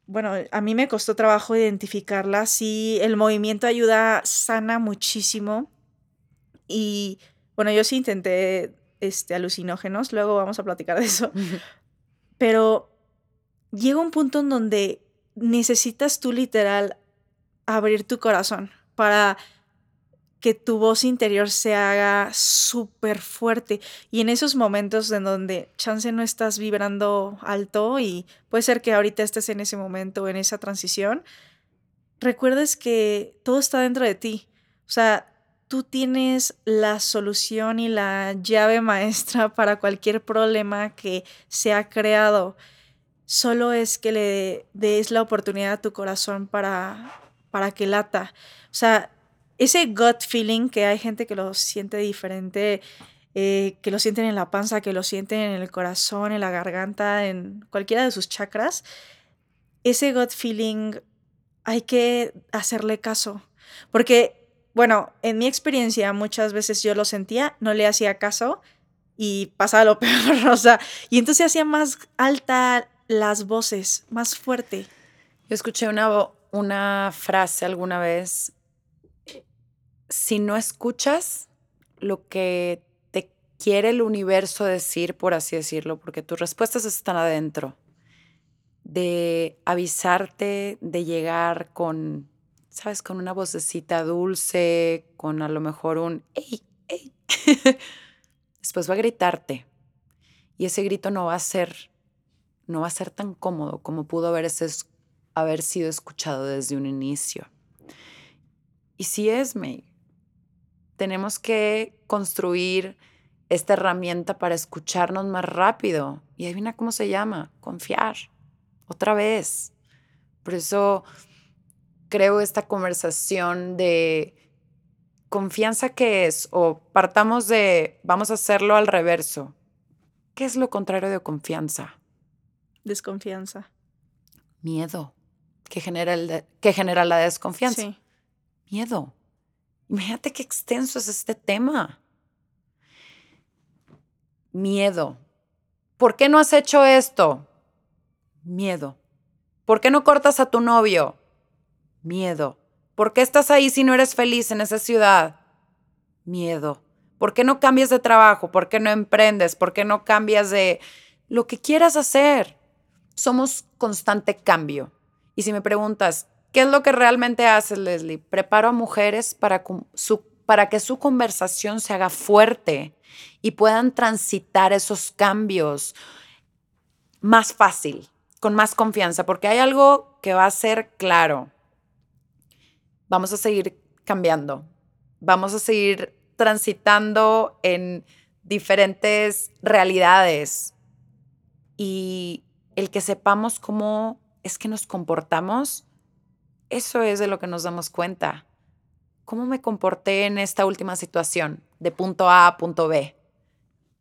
bueno, a mí me costó trabajo identificarla. Sí, el movimiento ayuda, sana muchísimo. Y bueno, yo sí intenté este, alucinógenos, luego vamos a platicar de eso. Pero llega un punto en donde necesitas tú literal abrir tu corazón para que tu voz interior se haga súper fuerte. Y en esos momentos en donde chance no estás vibrando alto y puede ser que ahorita estés en ese momento, en esa transición, recuerdes que todo está dentro de ti. O sea, tú tienes la solución y la llave maestra para cualquier problema que se ha creado. Solo es que le des la oportunidad a tu corazón para, para que lata. O sea, ese gut feeling que hay gente que lo siente diferente, eh, que lo sienten en la panza, que lo sienten en el corazón, en la garganta, en cualquiera de sus chakras, ese gut feeling hay que hacerle caso. Porque, bueno, en mi experiencia muchas veces yo lo sentía, no le hacía caso y pasaba lo peor, o sea, y entonces hacía más alta las voces, más fuerte. Yo escuché una, una frase alguna vez si no escuchas lo que te quiere el universo decir, por así decirlo, porque tus respuestas están adentro, de avisarte, de llegar con, sabes, con una vocecita dulce, con a lo mejor un, ¡ey, ey! Después va a gritarte. Y ese grito no va a ser, no va a ser tan cómodo como pudo haber, haber sido escuchado desde un inicio. Y si es, May, tenemos que construir esta herramienta para escucharnos más rápido. Y adivina cómo se llama, confiar. Otra vez. Por eso creo esta conversación de confianza qué es o partamos de vamos a hacerlo al reverso. ¿Qué es lo contrario de confianza? Desconfianza. Miedo. ¿Qué genera, el genera la desconfianza? Sí. Miedo. Imagínate qué extenso es este tema. Miedo. ¿Por qué no has hecho esto? Miedo. ¿Por qué no cortas a tu novio? Miedo. ¿Por qué estás ahí si no eres feliz en esa ciudad? Miedo. ¿Por qué no cambias de trabajo? ¿Por qué no emprendes? ¿Por qué no cambias de lo que quieras hacer? Somos constante cambio. Y si me preguntas, ¿Qué es lo que realmente hace Leslie? Preparo a mujeres para que su conversación se haga fuerte y puedan transitar esos cambios más fácil, con más confianza, porque hay algo que va a ser claro. Vamos a seguir cambiando, vamos a seguir transitando en diferentes realidades y el que sepamos cómo es que nos comportamos eso es de lo que nos damos cuenta. ¿Cómo me comporté en esta última situación, de punto A a punto B?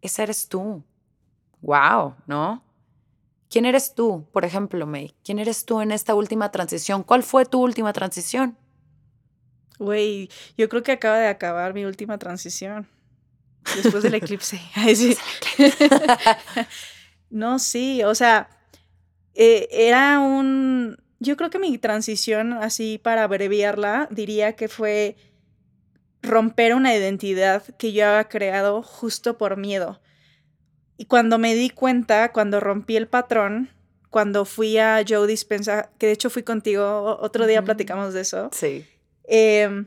Esa eres tú. Wow, ¿no? ¿Quién eres tú, por ejemplo, May? ¿Quién eres tú en esta última transición? ¿Cuál fue tu última transición? Güey, yo creo que acaba de acabar mi última transición. Después del eclipse. no, sí, o sea, eh, era un, yo creo que mi transición, así para abreviarla, diría que fue romper una identidad que yo había creado justo por miedo. Y cuando me di cuenta, cuando rompí el patrón, cuando fui a Joe Dispensa, que de hecho fui contigo, otro día platicamos de eso. Sí. Em,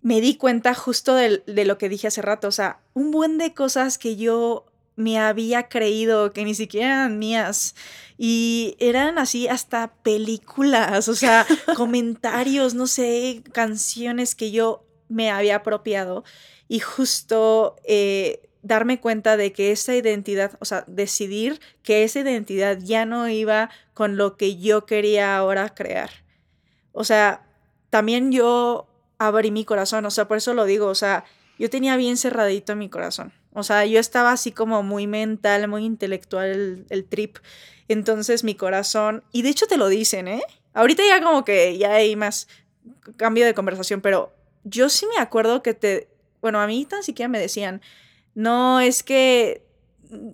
me di cuenta justo de, de, lo que dije hace rato, o sea, un buen de cosas que yo me había creído que ni siquiera eran mías. Y eran así hasta películas, o sea, comentarios, no sé, canciones que yo me había apropiado. Y justo eh, darme cuenta de que esa identidad, o sea, decidir que esa identidad ya no iba con lo que yo quería ahora crear. O sea, también yo abrí mi corazón, o sea, por eso lo digo, o sea, yo tenía bien cerradito mi corazón. O sea, yo estaba así como muy mental, muy intelectual el, trip. Entonces mi corazón, y de hecho te lo dicen, ¿eh? Ahorita ya como que ya hay más cambio de conversación, pero yo sí me acuerdo que te, bueno, a mí tan siquiera me decían, no, es que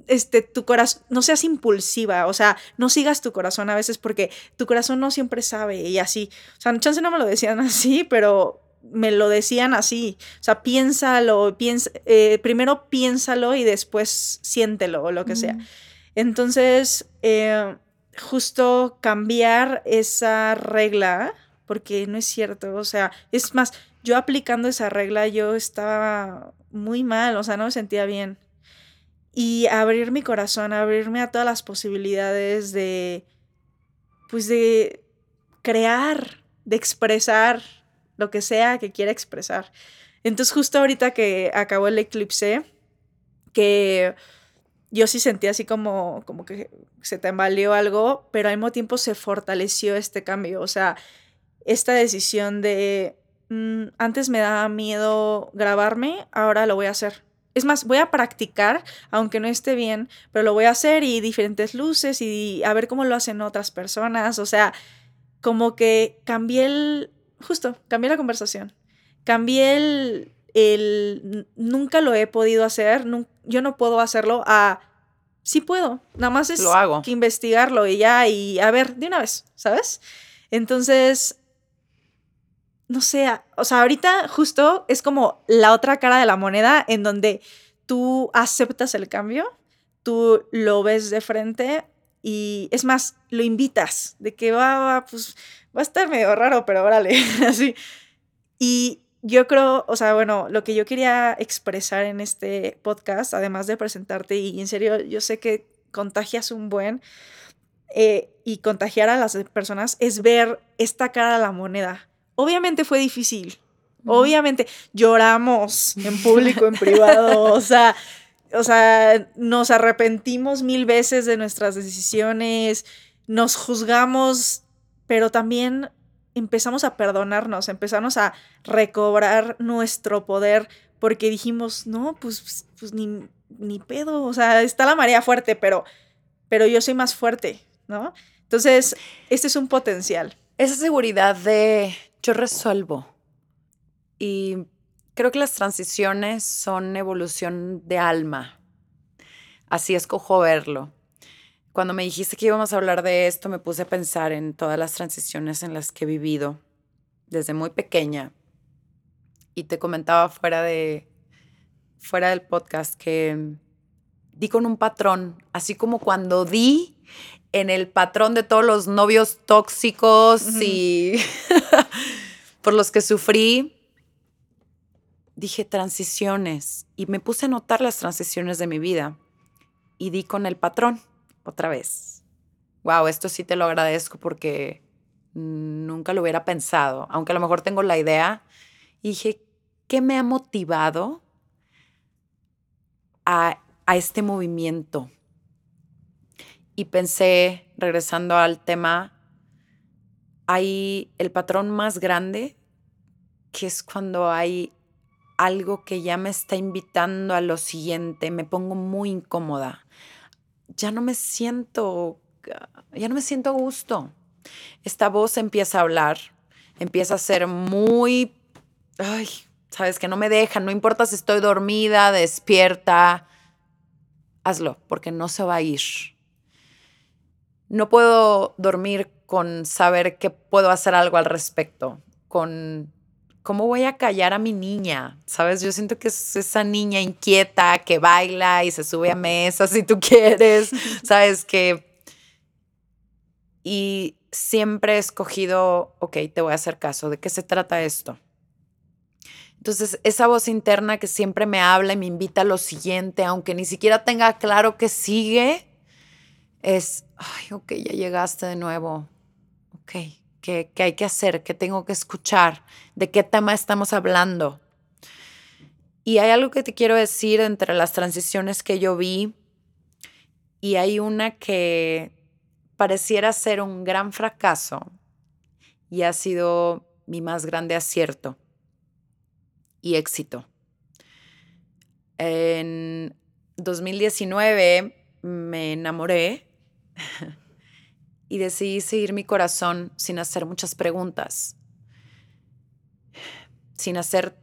este, tu corazón, no seas impulsiva, o sea, no sigas tu corazón a veces porque tu corazón no siempre sabe y así. O sea, chance no me lo decían así, pero me lo decían así, o sea, piénsalo, piensa, eh, primero piénsalo y después siéntelo o lo que sea. Entonces, eh, justo cambiar esa regla, porque no es cierto, o sea, es más, yo aplicando esa regla, yo estaba muy mal, o sea, no me sentía bien. Y abrir mi corazón, abrirme a todas las posibilidades de, pues de crear, de expresar lo que sea que quiera expresar. Entonces justo ahorita que acabó el eclipse, que yo sí sentí así como, como que se tambaleó algo, pero al mismo tiempo se fortaleció este cambio. O sea, esta decisión de mm, antes me daba miedo grabarme, ahora lo voy a hacer. Es más, voy a practicar, aunque no esté bien, pero lo voy a hacer y diferentes luces y a ver cómo lo hacen otras personas. O sea, como que cambié el, justo, cambié la conversación. Cambié el, el nunca lo he podido hacer, yo no puedo hacerlo, a sí puedo, nada más es que investigarlo y ya, y a ver, de una vez, ¿sabes? Entonces, no sé, o sea, ahorita justo es como la otra cara de la moneda en donde tú aceptas el cambio, tú lo ves de frente y es más, lo invitas, de que va, va, pues va a estar medio raro, pero órale, así. Y yo creo, o sea, bueno, lo que yo quería expresar en este podcast, además de presentarte, y en serio, yo sé que contagias un buen eh, y contagiar a las personas, es ver esta cara de la moneda. Obviamente fue difícil, obviamente lloramos en público, en privado, o sea, o sea, nos arrepentimos mil veces de nuestras decisiones, nos juzgamos, pero también empezamos a perdonarnos, empezamos a recobrar nuestro poder porque dijimos, no, pues, pues ni, ni pedo, o sea, está la marea fuerte, pero, pero yo soy más fuerte, ¿no? Entonces, este es un potencial. Esa seguridad de yo resuelvo. Y creo que las transiciones son evolución de alma. Así escojo verlo cuando me dijiste que íbamos a hablar de esto, me puse a pensar en todas las transiciones en las que he vivido desde muy pequeña. Y te comentaba fuera de fuera del podcast que di con un patrón, así como cuando di en el patrón de todos los novios tóxicos y por los que sufrí, dije transiciones. Y me puse a notar las transiciones de mi vida y di con el patrón otra vez. Wow, esto sí te lo agradezco porque nunca lo hubiera pensado, aunque a lo mejor tengo la idea. Y dije, ¿qué me ha motivado a, a este movimiento? Y pensé, regresando al tema, hay el patrón más grande, que es cuando hay algo que ya me está invitando a lo siguiente, me pongo muy incómoda ya no me siento, ya no me siento a gusto. Esta voz empieza a hablar, empieza a ser muy, ay, sabes que no me deja, no importa si estoy dormida, despierta, hazlo, porque no se va a ir. No puedo dormir con saber que puedo hacer algo al respecto, con ¿cómo voy a callar a mi niña? ¿Sabes? Yo siento que es esa niña inquieta que baila y se sube a mesa si tú quieres, ¿sabes? Que... Y siempre he escogido, ok, te voy a hacer caso, ¿de qué se trata esto? Entonces, esa voz interna que siempre me habla y me invita a lo siguiente, aunque ni siquiera tenga claro que sigue, es, ay, ok, ya llegaste de nuevo. Ok, ¿Qué, hay que hacer? ¿Qué tengo que escuchar? ¿De qué tema estamos hablando? Y hay algo que te quiero decir entre las transiciones que yo vi y hay una que pareciera ser un gran fracaso y ha sido mi más grande acierto y éxito. En 2019 me enamoré y decidí seguir mi corazón sin hacer muchas preguntas, sin hacer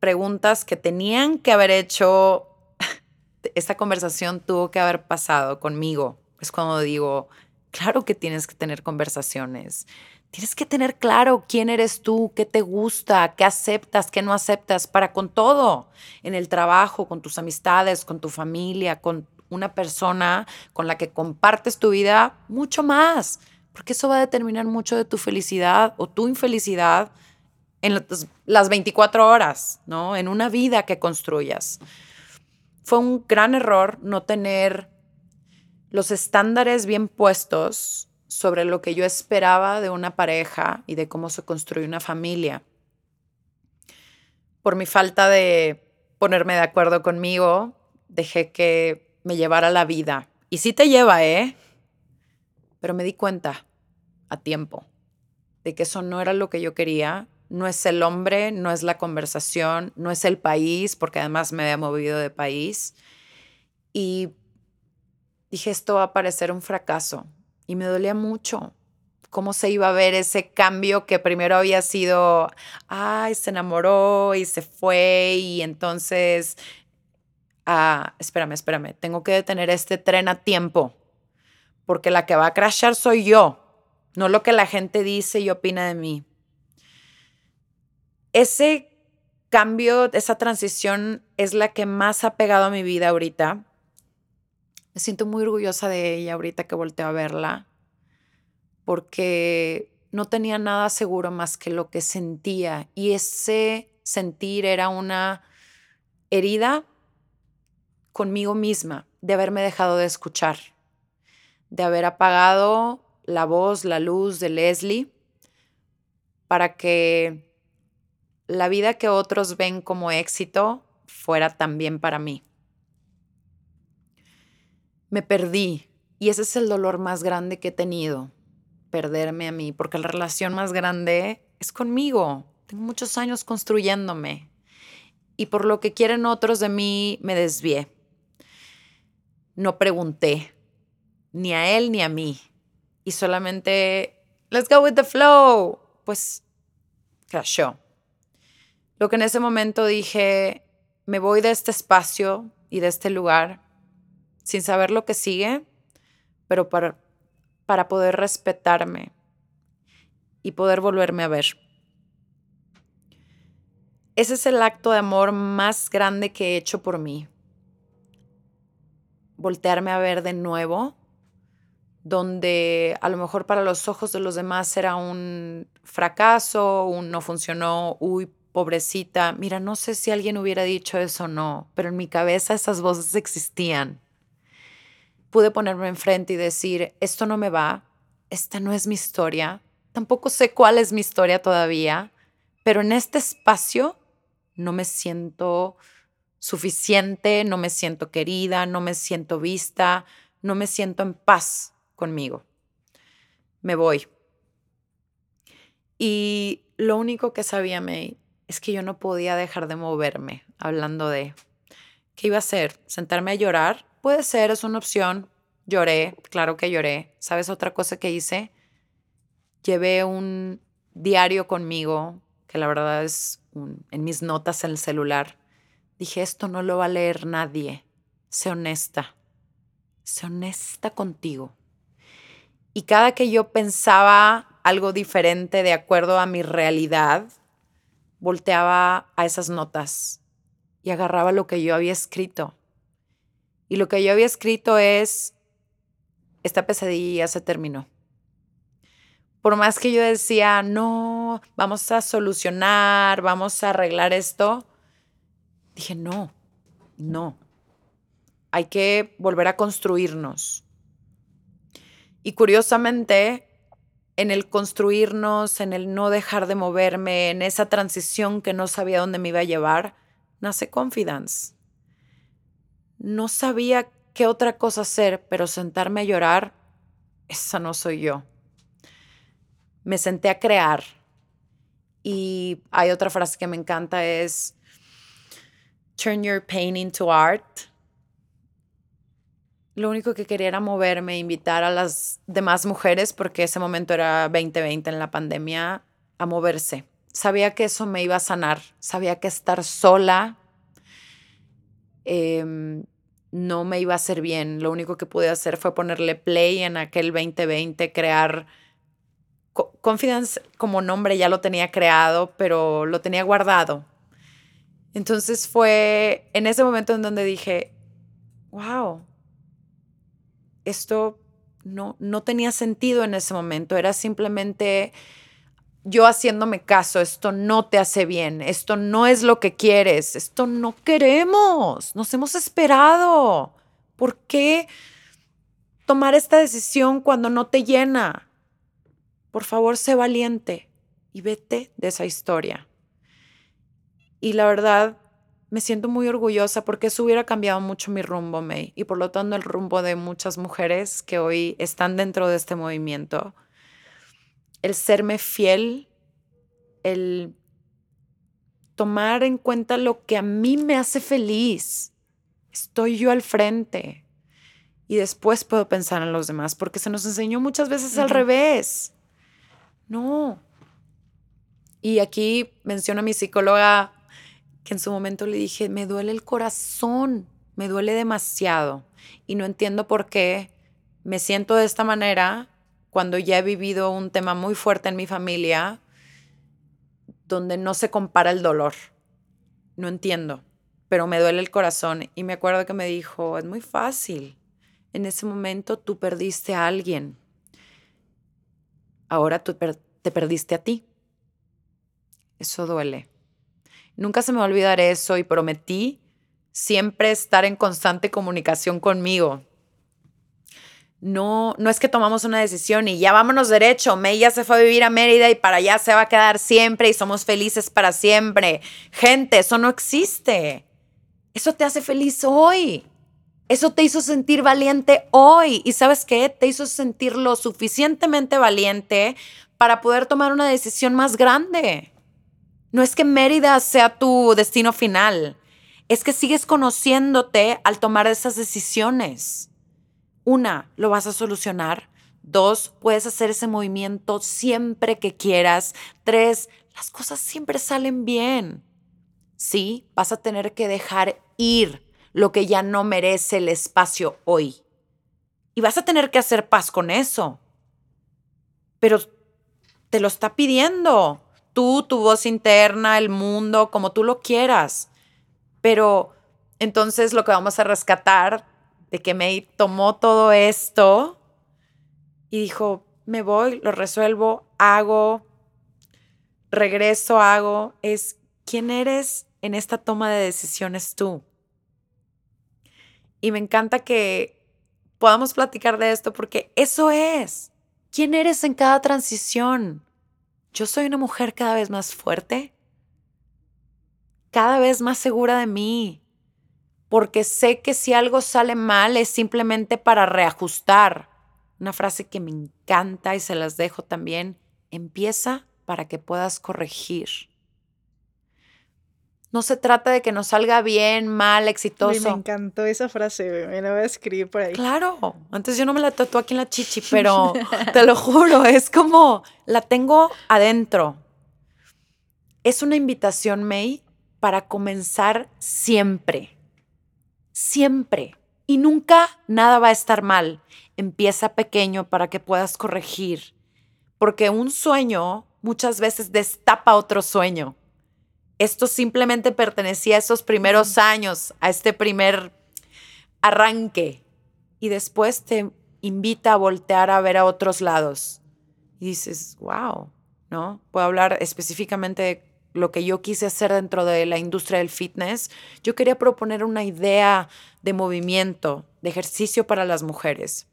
preguntas que tenían que haber hecho, esta conversación tuvo que haber pasado conmigo. Es cuando digo, claro que tienes que tener conversaciones. Tienes que tener claro quién eres tú, qué te gusta, qué aceptas, qué no aceptas, para con todo, en el trabajo, con tus amistades, con tu familia, con una persona con la que compartes tu vida mucho más, porque eso va a determinar mucho de tu felicidad o tu infelicidad en las 24 horas, ¿no? En una vida que construyas. Fue un gran error no tener los estándares bien puestos sobre lo que yo esperaba de una pareja y de cómo se construye una familia. Por mi falta de ponerme de acuerdo conmigo, dejé que me llevara la vida. Y sí te lleva, ¿eh? Pero me di cuenta a tiempo de que eso no era lo que yo quería. No es el hombre, no es la conversación, no es el país, porque además me había movido de país. Y dije, esto va a parecer un fracaso. Y me dolía mucho cómo se iba a ver ese cambio que primero había sido, ay, se enamoró y se fue y entonces, ah, espérame, espérame, tengo que detener este tren a tiempo, porque la que va a crashar soy yo, no lo que la gente dice y opina de mí. Ese cambio, esa transición es la que más ha pegado a mi vida ahorita me siento muy orgullosa de ella ahorita que volteo a verla, porque no tenía nada seguro más que lo que sentía y ese sentir era una herida conmigo misma de haberme dejado de escuchar, de haber apagado la voz, la luz de Leslie para que la vida que otros ven como éxito fuera también para mí me perdí. Y ese es el dolor más grande que he tenido, perderme a mí, porque la relación más grande es conmigo. Tengo muchos años construyéndome. Y por lo que quieren otros de mí, me desvié. No pregunté, ni a él ni a mí. Y solamente, let's go with the flow. Pues crashó. Lo que en ese momento dije, me voy de este espacio y de este lugar sin saber lo que sigue, pero para, para poder respetarme y poder volverme a ver. Ese es el acto de amor más grande que he hecho por mí. Voltearme a ver de nuevo, donde a lo mejor para los ojos de los demás era un fracaso, un no funcionó, uy, pobrecita. Mira, no sé si alguien hubiera dicho eso o no, pero en mi cabeza esas voces existían pude ponerme enfrente y decir, esto no me va, esta no es mi historia, tampoco sé cuál es mi historia todavía, pero en este espacio no me siento suficiente, no me siento querida, no me siento vista, no me siento en paz conmigo. Me voy. Y lo único que sabía May es que yo no podía dejar de moverme, hablando de qué iba a hacer, sentarme a llorar Puede ser, es una opción. Lloré, claro que lloré. ¿Sabes otra cosa que hice? Llevé un diario conmigo, que la verdad es en mis notas en el celular. Dije, esto no lo va a leer nadie. Sé honesta. Sé honesta contigo. Y cada que yo pensaba algo diferente de acuerdo a mi realidad, volteaba a esas notas y agarraba lo que yo había escrito y lo que yo había escrito es, esta pesadilla se terminó. Por más que yo decía, no, vamos a solucionar, vamos a arreglar esto, dije, no, no. Hay que volver a construirnos. Y curiosamente, en el construirnos, en el no dejar de moverme, en esa transición que no sabía dónde me iba a llevar, nace Confidence. No sabía qué otra cosa hacer, pero sentarme a llorar, esa no soy yo. Me senté a crear. Y hay otra frase que me encanta es, turn your pain into art. Lo único que quería era moverme, invitar a las demás mujeres, porque ese momento era 2020 en la pandemia, a moverse. Sabía que eso me iba a sanar, sabía que estar sola eh, no me iba a hacer bien. Lo único que pude hacer fue ponerle play en aquel 2020, crear Confidence como nombre ya lo tenía creado, pero lo tenía guardado. Entonces fue en ese momento en donde dije, wow, esto no, no tenía sentido en ese momento, era simplemente yo haciéndome caso, esto no te hace bien, esto no es lo que quieres, esto no queremos, nos hemos esperado. ¿Por qué tomar esta decisión cuando no te llena? Por favor, sé valiente y vete de esa historia. Y la verdad, me siento muy orgullosa porque eso hubiera cambiado mucho mi rumbo, May, y por lo tanto el rumbo de muchas mujeres que hoy están dentro de este movimiento el serme fiel, el tomar en cuenta lo que a mí me hace feliz. Estoy yo al frente. Y después puedo pensar en los demás, porque se nos enseñó muchas veces al revés. No. Y aquí menciona a mi psicóloga que en su momento le dije, me duele el corazón, me duele demasiado. Y no entiendo por qué me siento de esta manera cuando ya he vivido un tema muy fuerte en mi familia donde no se compara el dolor. No entiendo, pero me duele el corazón. Y me acuerdo que me dijo, es muy fácil. En ese momento tú perdiste a alguien. Ahora tú te perdiste a ti. Eso duele. Nunca se me va a olvidar eso y prometí siempre estar en constante comunicación conmigo no, no es que tomamos una decisión y ya vámonos derecho. May ya se fue a vivir a Mérida y para allá se va a quedar siempre y somos felices para siempre. Gente, eso no existe. Eso te hace feliz hoy. Eso te hizo sentir valiente hoy. ¿Y sabes qué? Te hizo sentir lo suficientemente valiente para poder tomar una decisión más grande. No es que Mérida sea tu destino final. Es que sigues conociéndote al tomar esas decisiones. Una, lo vas a solucionar. Dos, puedes hacer ese movimiento siempre que quieras. Tres, las cosas siempre salen bien. Sí, vas a tener que dejar ir lo que ya no merece el espacio hoy. Y vas a tener que hacer paz con eso. Pero te lo está pidiendo. Tú, tu voz interna, el mundo, como tú lo quieras. Pero entonces lo que vamos a rescatar de que me tomó todo esto y dijo, me voy, lo resuelvo, hago, regreso, hago, es quién eres en esta toma de decisiones tú. Y me encanta que podamos platicar de esto porque eso es. ¿Quién eres en cada transición? Yo soy una mujer cada vez más fuerte, cada vez más segura de mí, porque sé que si algo sale mal es simplemente para reajustar. Una frase que me encanta y se las dejo también, empieza para que puedas corregir. No se trata de que nos salga bien, mal, exitoso. me encantó esa frase, me la voy a escribir por ahí. Claro, antes yo no me la tatué aquí en la chichi, pero te lo juro, es como la tengo adentro. Es una invitación, May, para comenzar siempre siempre. Y nunca nada va a estar mal. Empieza pequeño para que puedas corregir. Porque un sueño muchas veces destapa otro sueño. Esto simplemente pertenecía a esos primeros años, a este primer arranque. Y después te invita a voltear a ver a otros lados. Y dices, wow, ¿no? Puedo hablar específicamente de lo que yo quise hacer dentro de la industria del fitness, yo quería proponer una idea de movimiento, de ejercicio para las mujeres.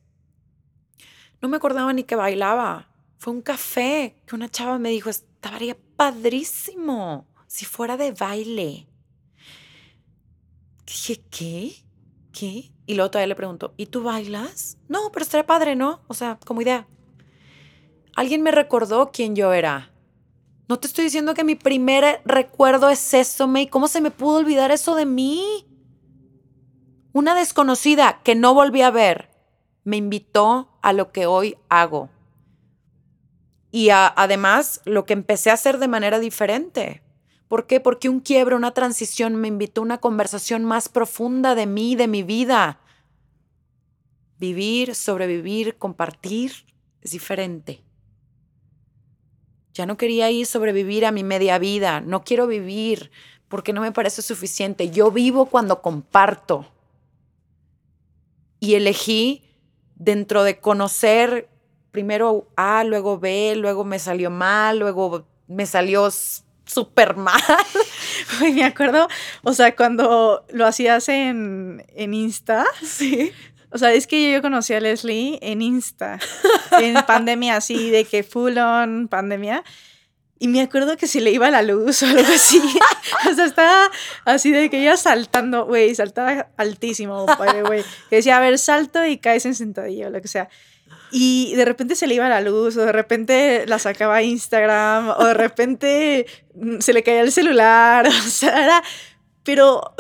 No me acordaba ni que bailaba. Fue un café que una chava me dijo, estaría padrísimo si fuera de baile. Dije, ¿qué? ¿Qué? Y luego todavía le pregunto, ¿y tú bailas? No, pero estaría padre, ¿no? O sea, como idea. Alguien me recordó quién yo era no te estoy diciendo que mi primer recuerdo es eso, May. ¿Cómo se me pudo olvidar eso de mí? Una desconocida que no volví a ver me invitó a lo que hoy hago. Y además lo que empecé a hacer de manera diferente. ¿Por qué? Porque un quiebre, una transición me invitó a una conversación más profunda de mí, de mi vida. Vivir, sobrevivir, compartir es diferente. Ya no quería ir sobrevivir a mi media vida. No quiero vivir porque no me parece suficiente. Yo vivo cuando comparto. Y elegí dentro de conocer primero A, luego B, luego me salió mal, luego me salió súper mal. me acuerdo, o sea, cuando lo hacías en, en Insta. Sí. O sea, es que yo conocí a Leslie en Insta, en pandemia así, de que full on pandemia. Y me acuerdo que se le iba la luz o algo así. o sea, estaba así de que ella saltando, güey, saltaba altísimo, güey. Que decía, a ver, salto y caes en sentadilla o lo que sea. Y de repente se le iba la luz, o de repente la sacaba a Instagram, o de repente mm, se le caía el celular, o sea, era... Pero,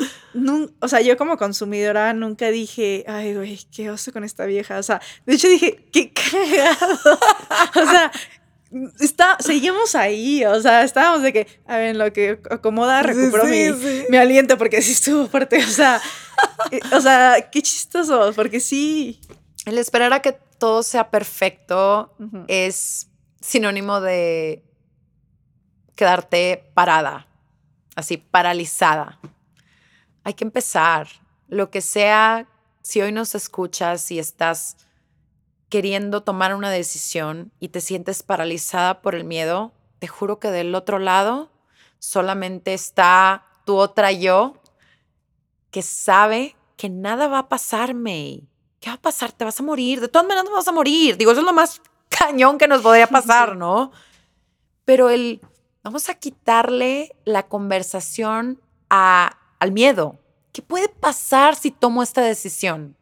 o sea, yo como consumidora nunca dije, ay, güey, qué oso con esta vieja. O sea, de hecho dije, qué cagado. o sea, está, seguimos ahí, o sea, estábamos de que, a ver, lo que acomoda, recupero mi, mi, aliento porque sí estuvo fuerte, o sea, eh, o sea, qué chistoso, porque sí. El esperar a que todo sea perfecto es sinónimo de quedarte parada, así, paralizada. Hay que empezar, lo que sea, si hoy nos escuchas y estás queriendo tomar una decisión y te sientes paralizada por el miedo, te juro que del otro lado solamente está tu otra yo que sabe que nada va a pasarme. ¿Qué va a pasar? Te vas a morir. De todas maneras no vas a morir. Digo, eso es lo más cañón que nos podría pasar, ¿no? Pero el, vamos a quitarle la conversación a, al miedo. ¿Qué puede pasar si tomo esta decisión?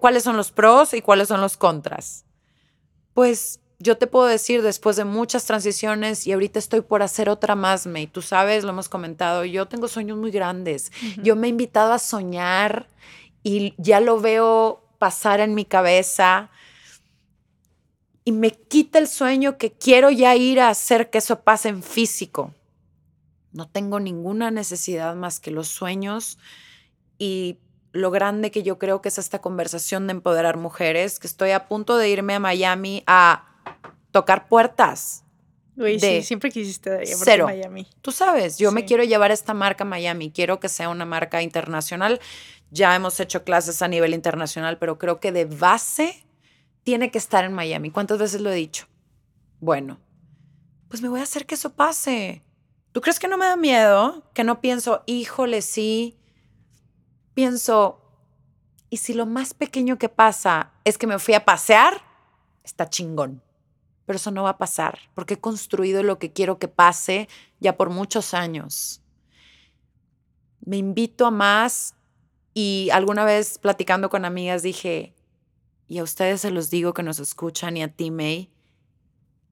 ¿cuáles son los pros y cuáles son los contras? Pues yo te puedo decir, después de muchas transiciones y ahorita estoy por hacer otra más, May, tú sabes, lo hemos comentado, yo tengo sueños muy grandes. Yo me he invitado a soñar y ya lo veo pasar en mi cabeza y me quita el sueño que quiero ya ir a hacer que eso pase en físico. No tengo ninguna necesidad más que los sueños y lo grande que yo creo que es esta conversación de empoderar mujeres, que estoy a punto de irme a Miami a tocar puertas. Uy, sí, siempre quisiste ir a Miami. Tú sabes, yo me quiero llevar esta marca a Miami, quiero que sea una marca internacional. Ya hemos hecho clases a nivel internacional, pero creo que de base tiene que estar en Miami. ¿Cuántas veces lo he dicho? Bueno, pues me voy a hacer que eso pase. ¿Tú crees que no me da miedo? Que no pienso, híjole, sí, pienso, ¿y si lo más pequeño que pasa es que me fui a pasear? Está chingón. Pero eso no va a pasar, porque he construido lo que quiero que pase ya por muchos años. Me invito a más y alguna vez platicando con amigas dije, y a ustedes se los digo que nos escuchan y a ti, May,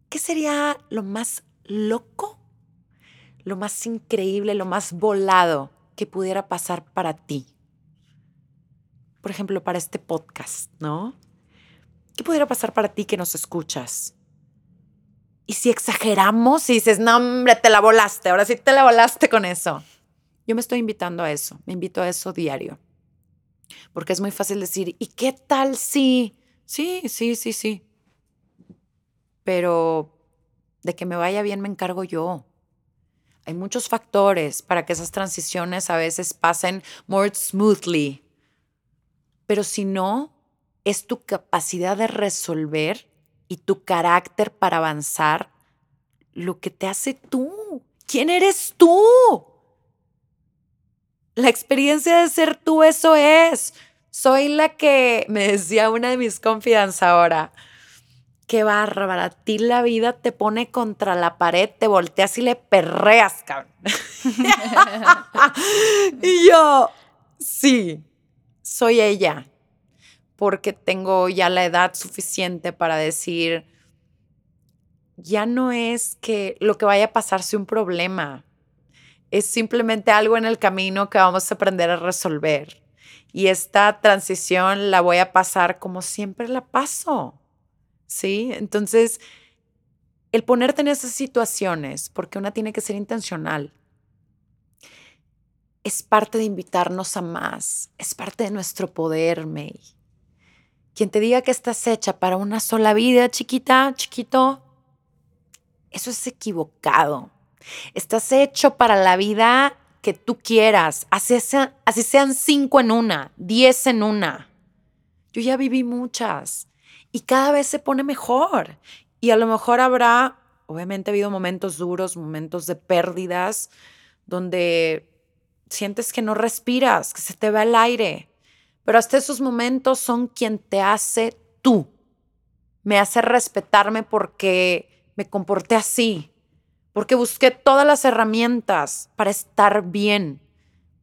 ¿qué sería lo más loco, lo más increíble, lo más volado que pudiera pasar para ti? por ejemplo, para este podcast, ¿no? ¿Qué pudiera pasar para ti que nos escuchas? Y si exageramos y dices, no, hombre, te la volaste, ahora sí te la volaste con eso. Yo me estoy invitando a eso, me invito a eso diario. Porque es muy fácil decir, ¿y qué tal si? Sí, sí, sí, sí. Pero de que me vaya bien me encargo yo. Hay muchos factores para que esas transiciones a veces pasen more smoothly, pero si no, es tu capacidad de resolver y tu carácter para avanzar lo que te hace tú. ¿Quién eres tú? La experiencia de ser tú, eso es. Soy la que, me decía una de mis confianzas ahora, qué bárbara, a ti la vida te pone contra la pared, te volteas y le perreas, cabrón. y yo, sí, soy ella, porque tengo ya la edad suficiente para decir, ya no es que lo que vaya a pasar sea un problema, es simplemente algo en el camino que vamos a aprender a resolver. Y esta transición la voy a pasar como siempre la paso. ¿Sí? Entonces, el ponerte en esas situaciones, porque una tiene que ser intencional, es parte de invitarnos a más, es parte de nuestro poder, May. Quien te diga que estás hecha para una sola vida, chiquita, chiquito, eso es equivocado. Estás hecho para la vida que tú quieras, así, sean cinco en una, diez en una. Yo ya viví muchas y cada vez se pone mejor. Y a lo mejor habrá obviamente ha habido momentos duros, momentos de pérdidas, donde sientes que no respiras, que se te va el aire, pero hasta esos momentos son quien te hace tú. Me hace respetarme porque me comporté así, porque busqué todas las herramientas para estar bien,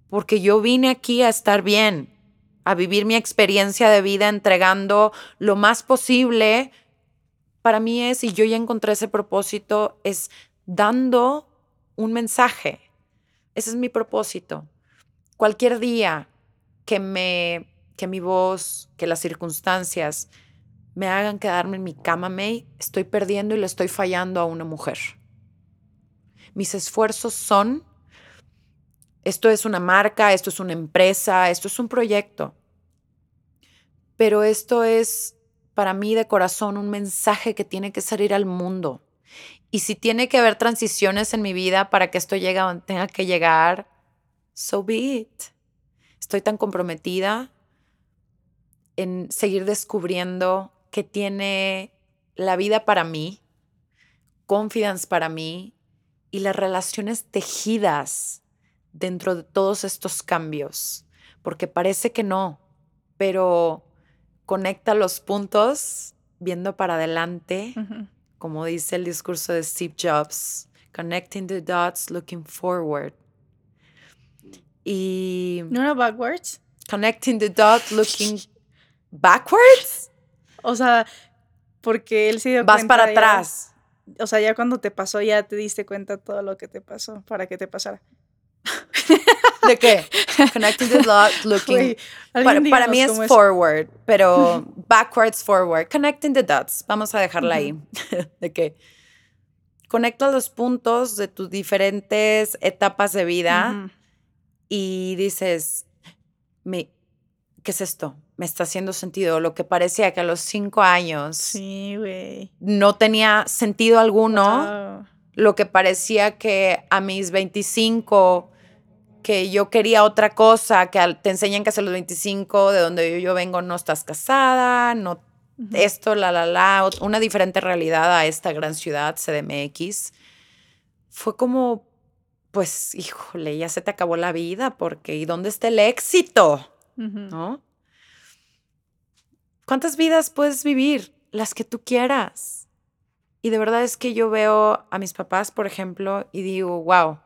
porque yo vine aquí a estar bien, a vivir mi experiencia de vida entregando lo más posible. Para mí es, y yo ya encontré ese propósito, es dando un mensaje. Ese es mi propósito. Cualquier día que me que mi voz, que las circunstancias me hagan quedarme en mi cama, May, estoy perdiendo y le estoy fallando a una mujer. Mis esfuerzos son, esto es una marca, esto es una empresa, esto es un proyecto, pero esto es para mí de corazón un mensaje que tiene que salir al mundo. Y si tiene que haber transiciones en mi vida para que esto llegue donde tenga que llegar, so be it. Estoy tan comprometida en seguir descubriendo que tiene la vida para mí, confidence para mí y las relaciones tejidas dentro de todos estos cambios, porque parece que no, pero conecta los puntos viendo para adelante, como dice el discurso de Steve Jobs, connecting the dots, looking forward. Y... ¿No era backwards? Connecting the dots, looking backwards. O sea, porque él se dio Vas para atrás. O sea, ya cuando te pasó, ya te diste cuenta todo lo que te pasó para que te pasara. ¿De qué? Connecting the dots, looking. para, mí es forward, pero backwards, forward. Connecting the dots. Vamos a dejarla ahí. ¿De qué? Conecta los puntos de tus diferentes etapas de vida y dices, ¿qué es esto? me está haciendo sentido. Lo que parecía que a los cinco años sí, no tenía sentido alguno. Lo que parecía que a mis 25, que yo quería otra cosa, que te enseñan que a los 25, de donde yo, vengo, no estás casada, no esto, la, la, la, una diferente realidad a esta gran ciudad, CDMX. Fue como, pues, híjole, ya se te acabó la vida, porque ¿y dónde está el éxito? ¿No? ¿Cuántas vidas puedes vivir? Las que tú quieras. Y de verdad es que yo veo a mis papás, por ejemplo, y digo, wow,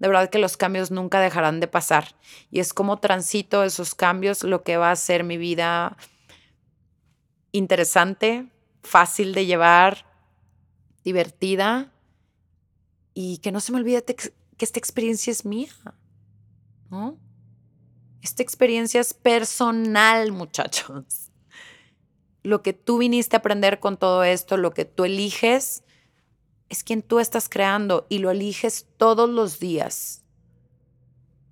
de verdad que los cambios nunca dejarán de pasar. Y es como transito esos cambios lo que va a hacer mi vida interesante, fácil de llevar, divertida y que no se me olvide que esta experiencia es mía. ¿no? Esta experiencia es personal, muchachos lo que tú viniste a aprender con todo esto, lo que tú eliges, es quien tú estás creando y lo eliges todos los días.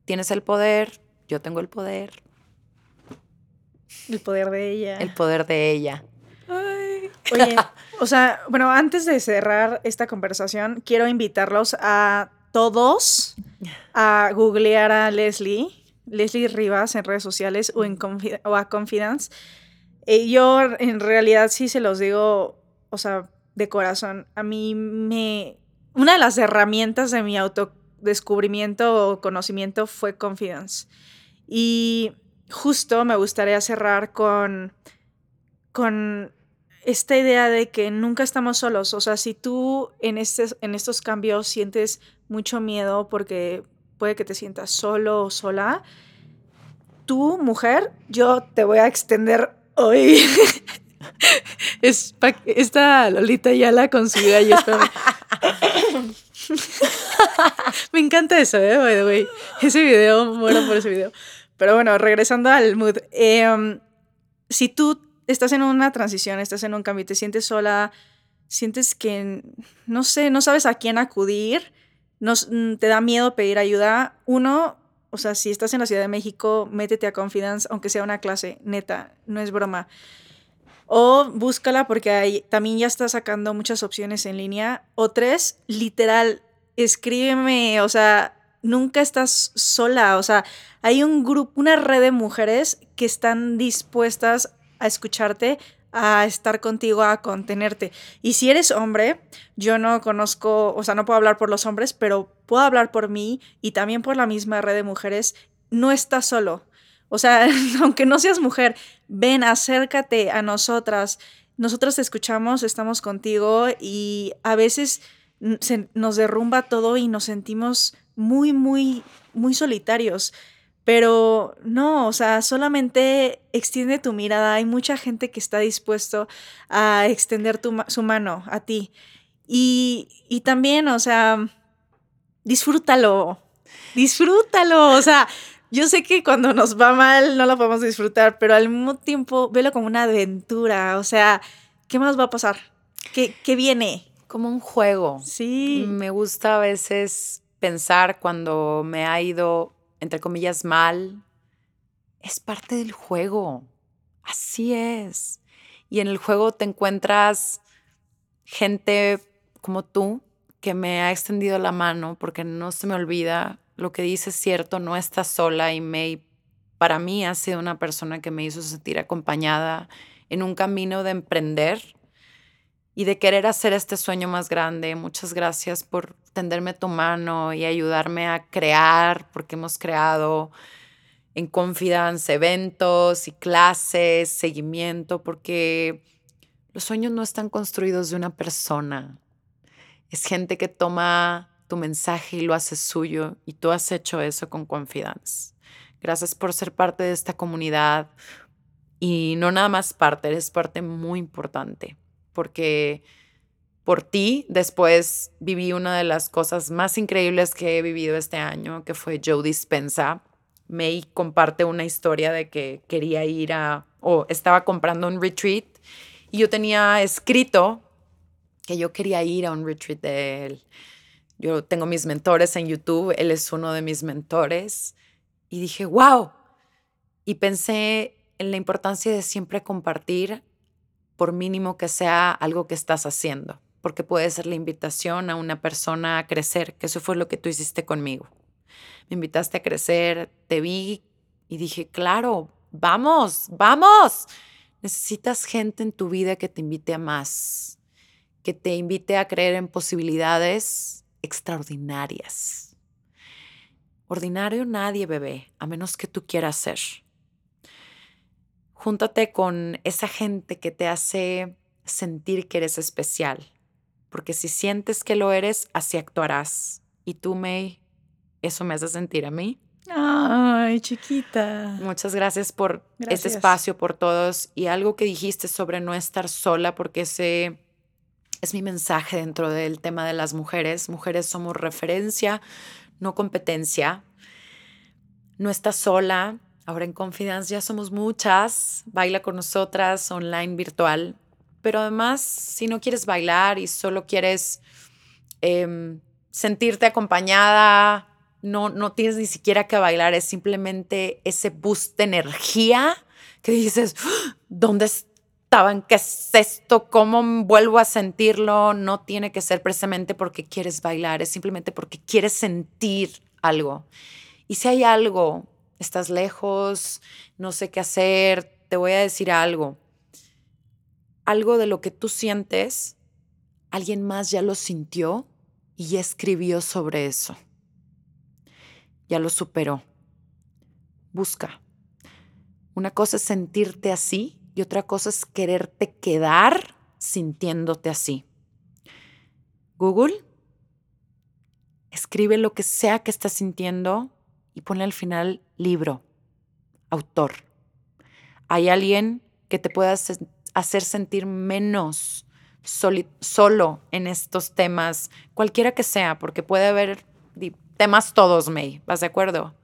Tienes el poder, yo tengo el poder. El poder de ella. El poder de ella. Oye, o sea, bueno, antes de cerrar esta conversación, quiero invitarlos a todos a googlear a Leslie, Leslie Rivas en redes sociales o, en o a Confidence eh, yo en realidad sí se los digo, o sea, de corazón. A mí me... Una de las herramientas de mi autodescubrimiento o conocimiento fue Confidence. Y justo me gustaría cerrar con, con esta idea de que nunca estamos solos. O sea, si tú en, este, en estos cambios sientes mucho miedo porque puede que te sientas solo o sola, tú, mujer, yo te voy a extender Hoy es esta Lolita Yala con su gallo. Me encanta eso, ¿eh? Ese video, muero por ese video. Pero bueno, regresando al mood. Em, si tú estás en una transición, estás en un cambio, te sientes sola, sientes que, no sé, no sabes a quién acudir, te da miedo pedir ayuda, uno, o sea, si estás en la Ciudad de México, métete a Confidence, aunque sea una clase, neta, no es broma. O búscala porque ahí también ya está sacando muchas opciones en línea. O tres, literal, escríbeme, o sea, nunca estás sola, o sea, hay un grupo, una red de mujeres que están dispuestas a escucharte, a estar contigo, a contenerte. Y si eres hombre, yo no conozco, o sea, no puedo hablar por los hombres, pero puedo hablar por mí y también por la misma red de mujeres. No estás solo. O sea, aunque no seas mujer, ven, acércate a nosotras. Nosotras te escuchamos, estamos contigo y a veces se nos derrumba todo y nos sentimos muy, muy, muy solitarios. Pero no, o sea, solamente extiende tu mirada. Hay mucha gente que está dispuesto a extender su mano a ti. Y, y también, o sea, disfrútalo. Disfrútalo. O sea, yo sé que cuando nos va mal no lo podemos disfrutar, pero al mismo tiempo velo como una aventura. O sea, ¿qué más va a pasar? ¿Qué, qué viene? Como un juego. Sí. Me gusta a veces pensar cuando me ha ido entre comillas, mal, es parte del juego. Así es. Y en el juego te encuentras gente como tú que me ha extendido la mano porque no se me olvida lo que dice es cierto, no estás sola y May para mí ha sido una persona que me hizo sentir acompañada en un camino de emprender y de querer hacer este sueño más grande. Muchas gracias por tenderme tu mano y ayudarme a crear, porque hemos creado en Confidence eventos y clases, seguimiento, porque los sueños no están construidos de una persona. Es gente que toma tu mensaje y lo hace suyo y tú has hecho eso con Confidence. Gracias por ser parte de esta comunidad y no nada más parte, eres parte muy importante porque por ti después viví una de las cosas más increíbles que he vivido este año, que fue Joe Dispensa. May comparte una historia de que quería ir a, o estaba comprando un retreat y yo tenía escrito que yo quería ir a un retreat de él. Yo tengo mis mentores en YouTube, él es uno de mis mentores y dije, wow. Y pensé en la importancia de siempre compartir por mínimo que sea algo que estás haciendo, porque puede ser la invitación a una persona a crecer, que eso fue lo que tú hiciste conmigo. Me invitaste a crecer, te vi y dije, claro, vamos, vamos. Necesitas gente en tu vida que te invite a más, que te invite a creer en posibilidades extraordinarias. Ordinario nadie, bebé, a menos que tú quieras ser júntate con esa gente que te hace sentir que eres especial, porque si sientes que lo eres, así actuarás. Y tú, May, eso me hace sentir a mí. Ay, chiquita. Muchas gracias por ese espacio, por todos. Y algo que dijiste sobre no estar sola, porque ese es mi mensaje dentro del tema de las mujeres. Mujeres somos referencia, no competencia. No estás sola, Ahora en Confidence ya somos muchas, baila con nosotras online virtual, pero además si no quieres bailar y solo quieres em, sentirte acompañada, no, no tienes ni siquiera que bailar, es simplemente ese boost de energía que dices, ¡Ah! ¿dónde estaban? ¿Qué es esto? ¿Cómo vuelvo a sentirlo? No tiene que ser precisamente porque quieres bailar, es simplemente porque quieres sentir algo. Y si hay algo estás lejos, no sé qué hacer, te voy a decir algo. Algo de lo que tú sientes, alguien más ya lo sintió y escribió sobre eso. Ya lo superó. Busca. Una cosa es sentirte así y otra cosa es quererte quedar sintiéndote así. Google, escribe lo que sea que estás sintiendo y ponle al final libro, autor. Hay alguien que te pueda hacer sentir menos solo en estos temas, cualquiera que sea, porque puede haber temas todos, May, ¿vas de acuerdo?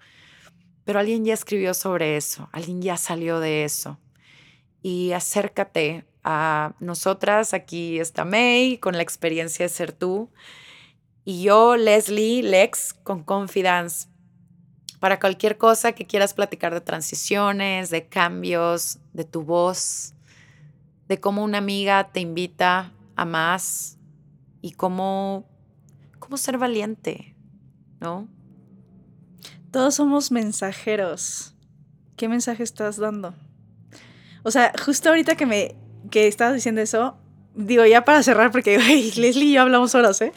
Pero alguien ya escribió sobre eso, alguien ya salió de eso. Y acércate a nosotras, aquí está May, con la experiencia de ser tú, y yo, Leslie, Lex, con Confidence para cualquier cosa que quieras platicar de transiciones, de cambios, de tu voz, de cómo una amiga te invita a más y cómo, cómo ser valiente, ¿no? Todos somos mensajeros. ¿Qué mensaje estás dando? O sea, justo ahorita que me, que estabas diciendo eso, digo, ya para cerrar, porque Leslie y yo hablamos horas, ¿eh?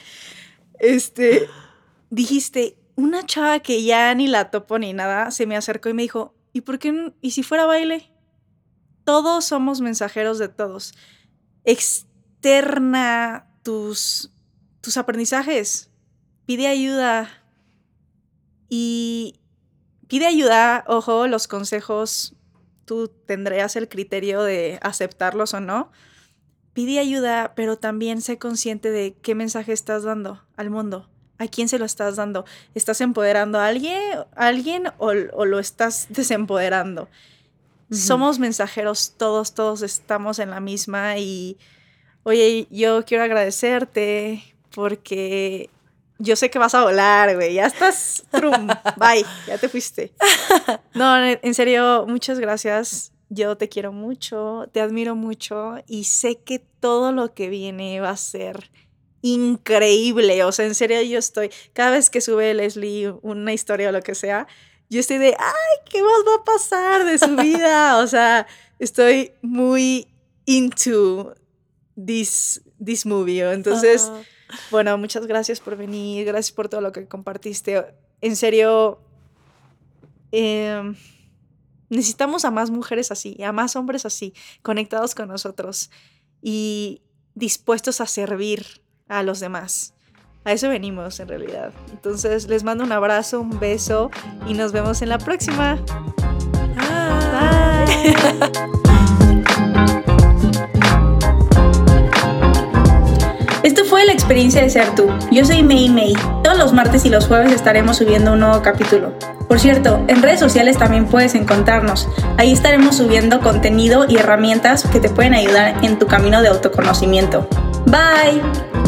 Este, dijiste, una chava que ya ni la topo ni nada, se me acercó y me dijo, ¿y por qué? ¿Y si fuera baile? Todos somos mensajeros de todos. Externa tus, tus aprendizajes. Pide ayuda. Y pide ayuda, ojo, los consejos, tú tendrías el criterio de aceptarlos o no. Pide ayuda, pero también sé consciente de qué mensaje estás dando al mundo. ¿A quién se lo estás dando? ¿Estás empoderando a alguien, alguien o, lo estás desempoderando? Somos mensajeros todos, todos estamos en la misma y, oye, yo quiero agradecerte porque yo sé que vas a volar, güey. Ya estás. Trum, bye. Ya te fuiste. No, en serio, muchas gracias. Yo te quiero mucho, te admiro mucho y sé que todo lo que viene va a ser increíble. O sea, en serio, yo estoy. Cada vez que sube Leslie una historia o lo que sea, yo estoy de, ay, ¿qué más va a pasar de su vida? O sea, estoy muy into this, this movie. Entonces. Bueno, muchas gracias por venir, gracias por todo lo que compartiste. En serio, em, necesitamos a más mujeres así, a más hombres así, conectados con nosotros y dispuestos a servir a los demás. A eso venimos en realidad. Entonces les mando un abrazo, un beso y nos vemos en la próxima. Bye. Esto fue la experiencia de ser tú. Yo soy May May. Todos los martes y los jueves estaremos subiendo un nuevo capítulo. Por cierto, en redes sociales también puedes encontrarnos. Ahí estaremos subiendo contenido y herramientas que te pueden ayudar en tu camino de autoconocimiento. Bye.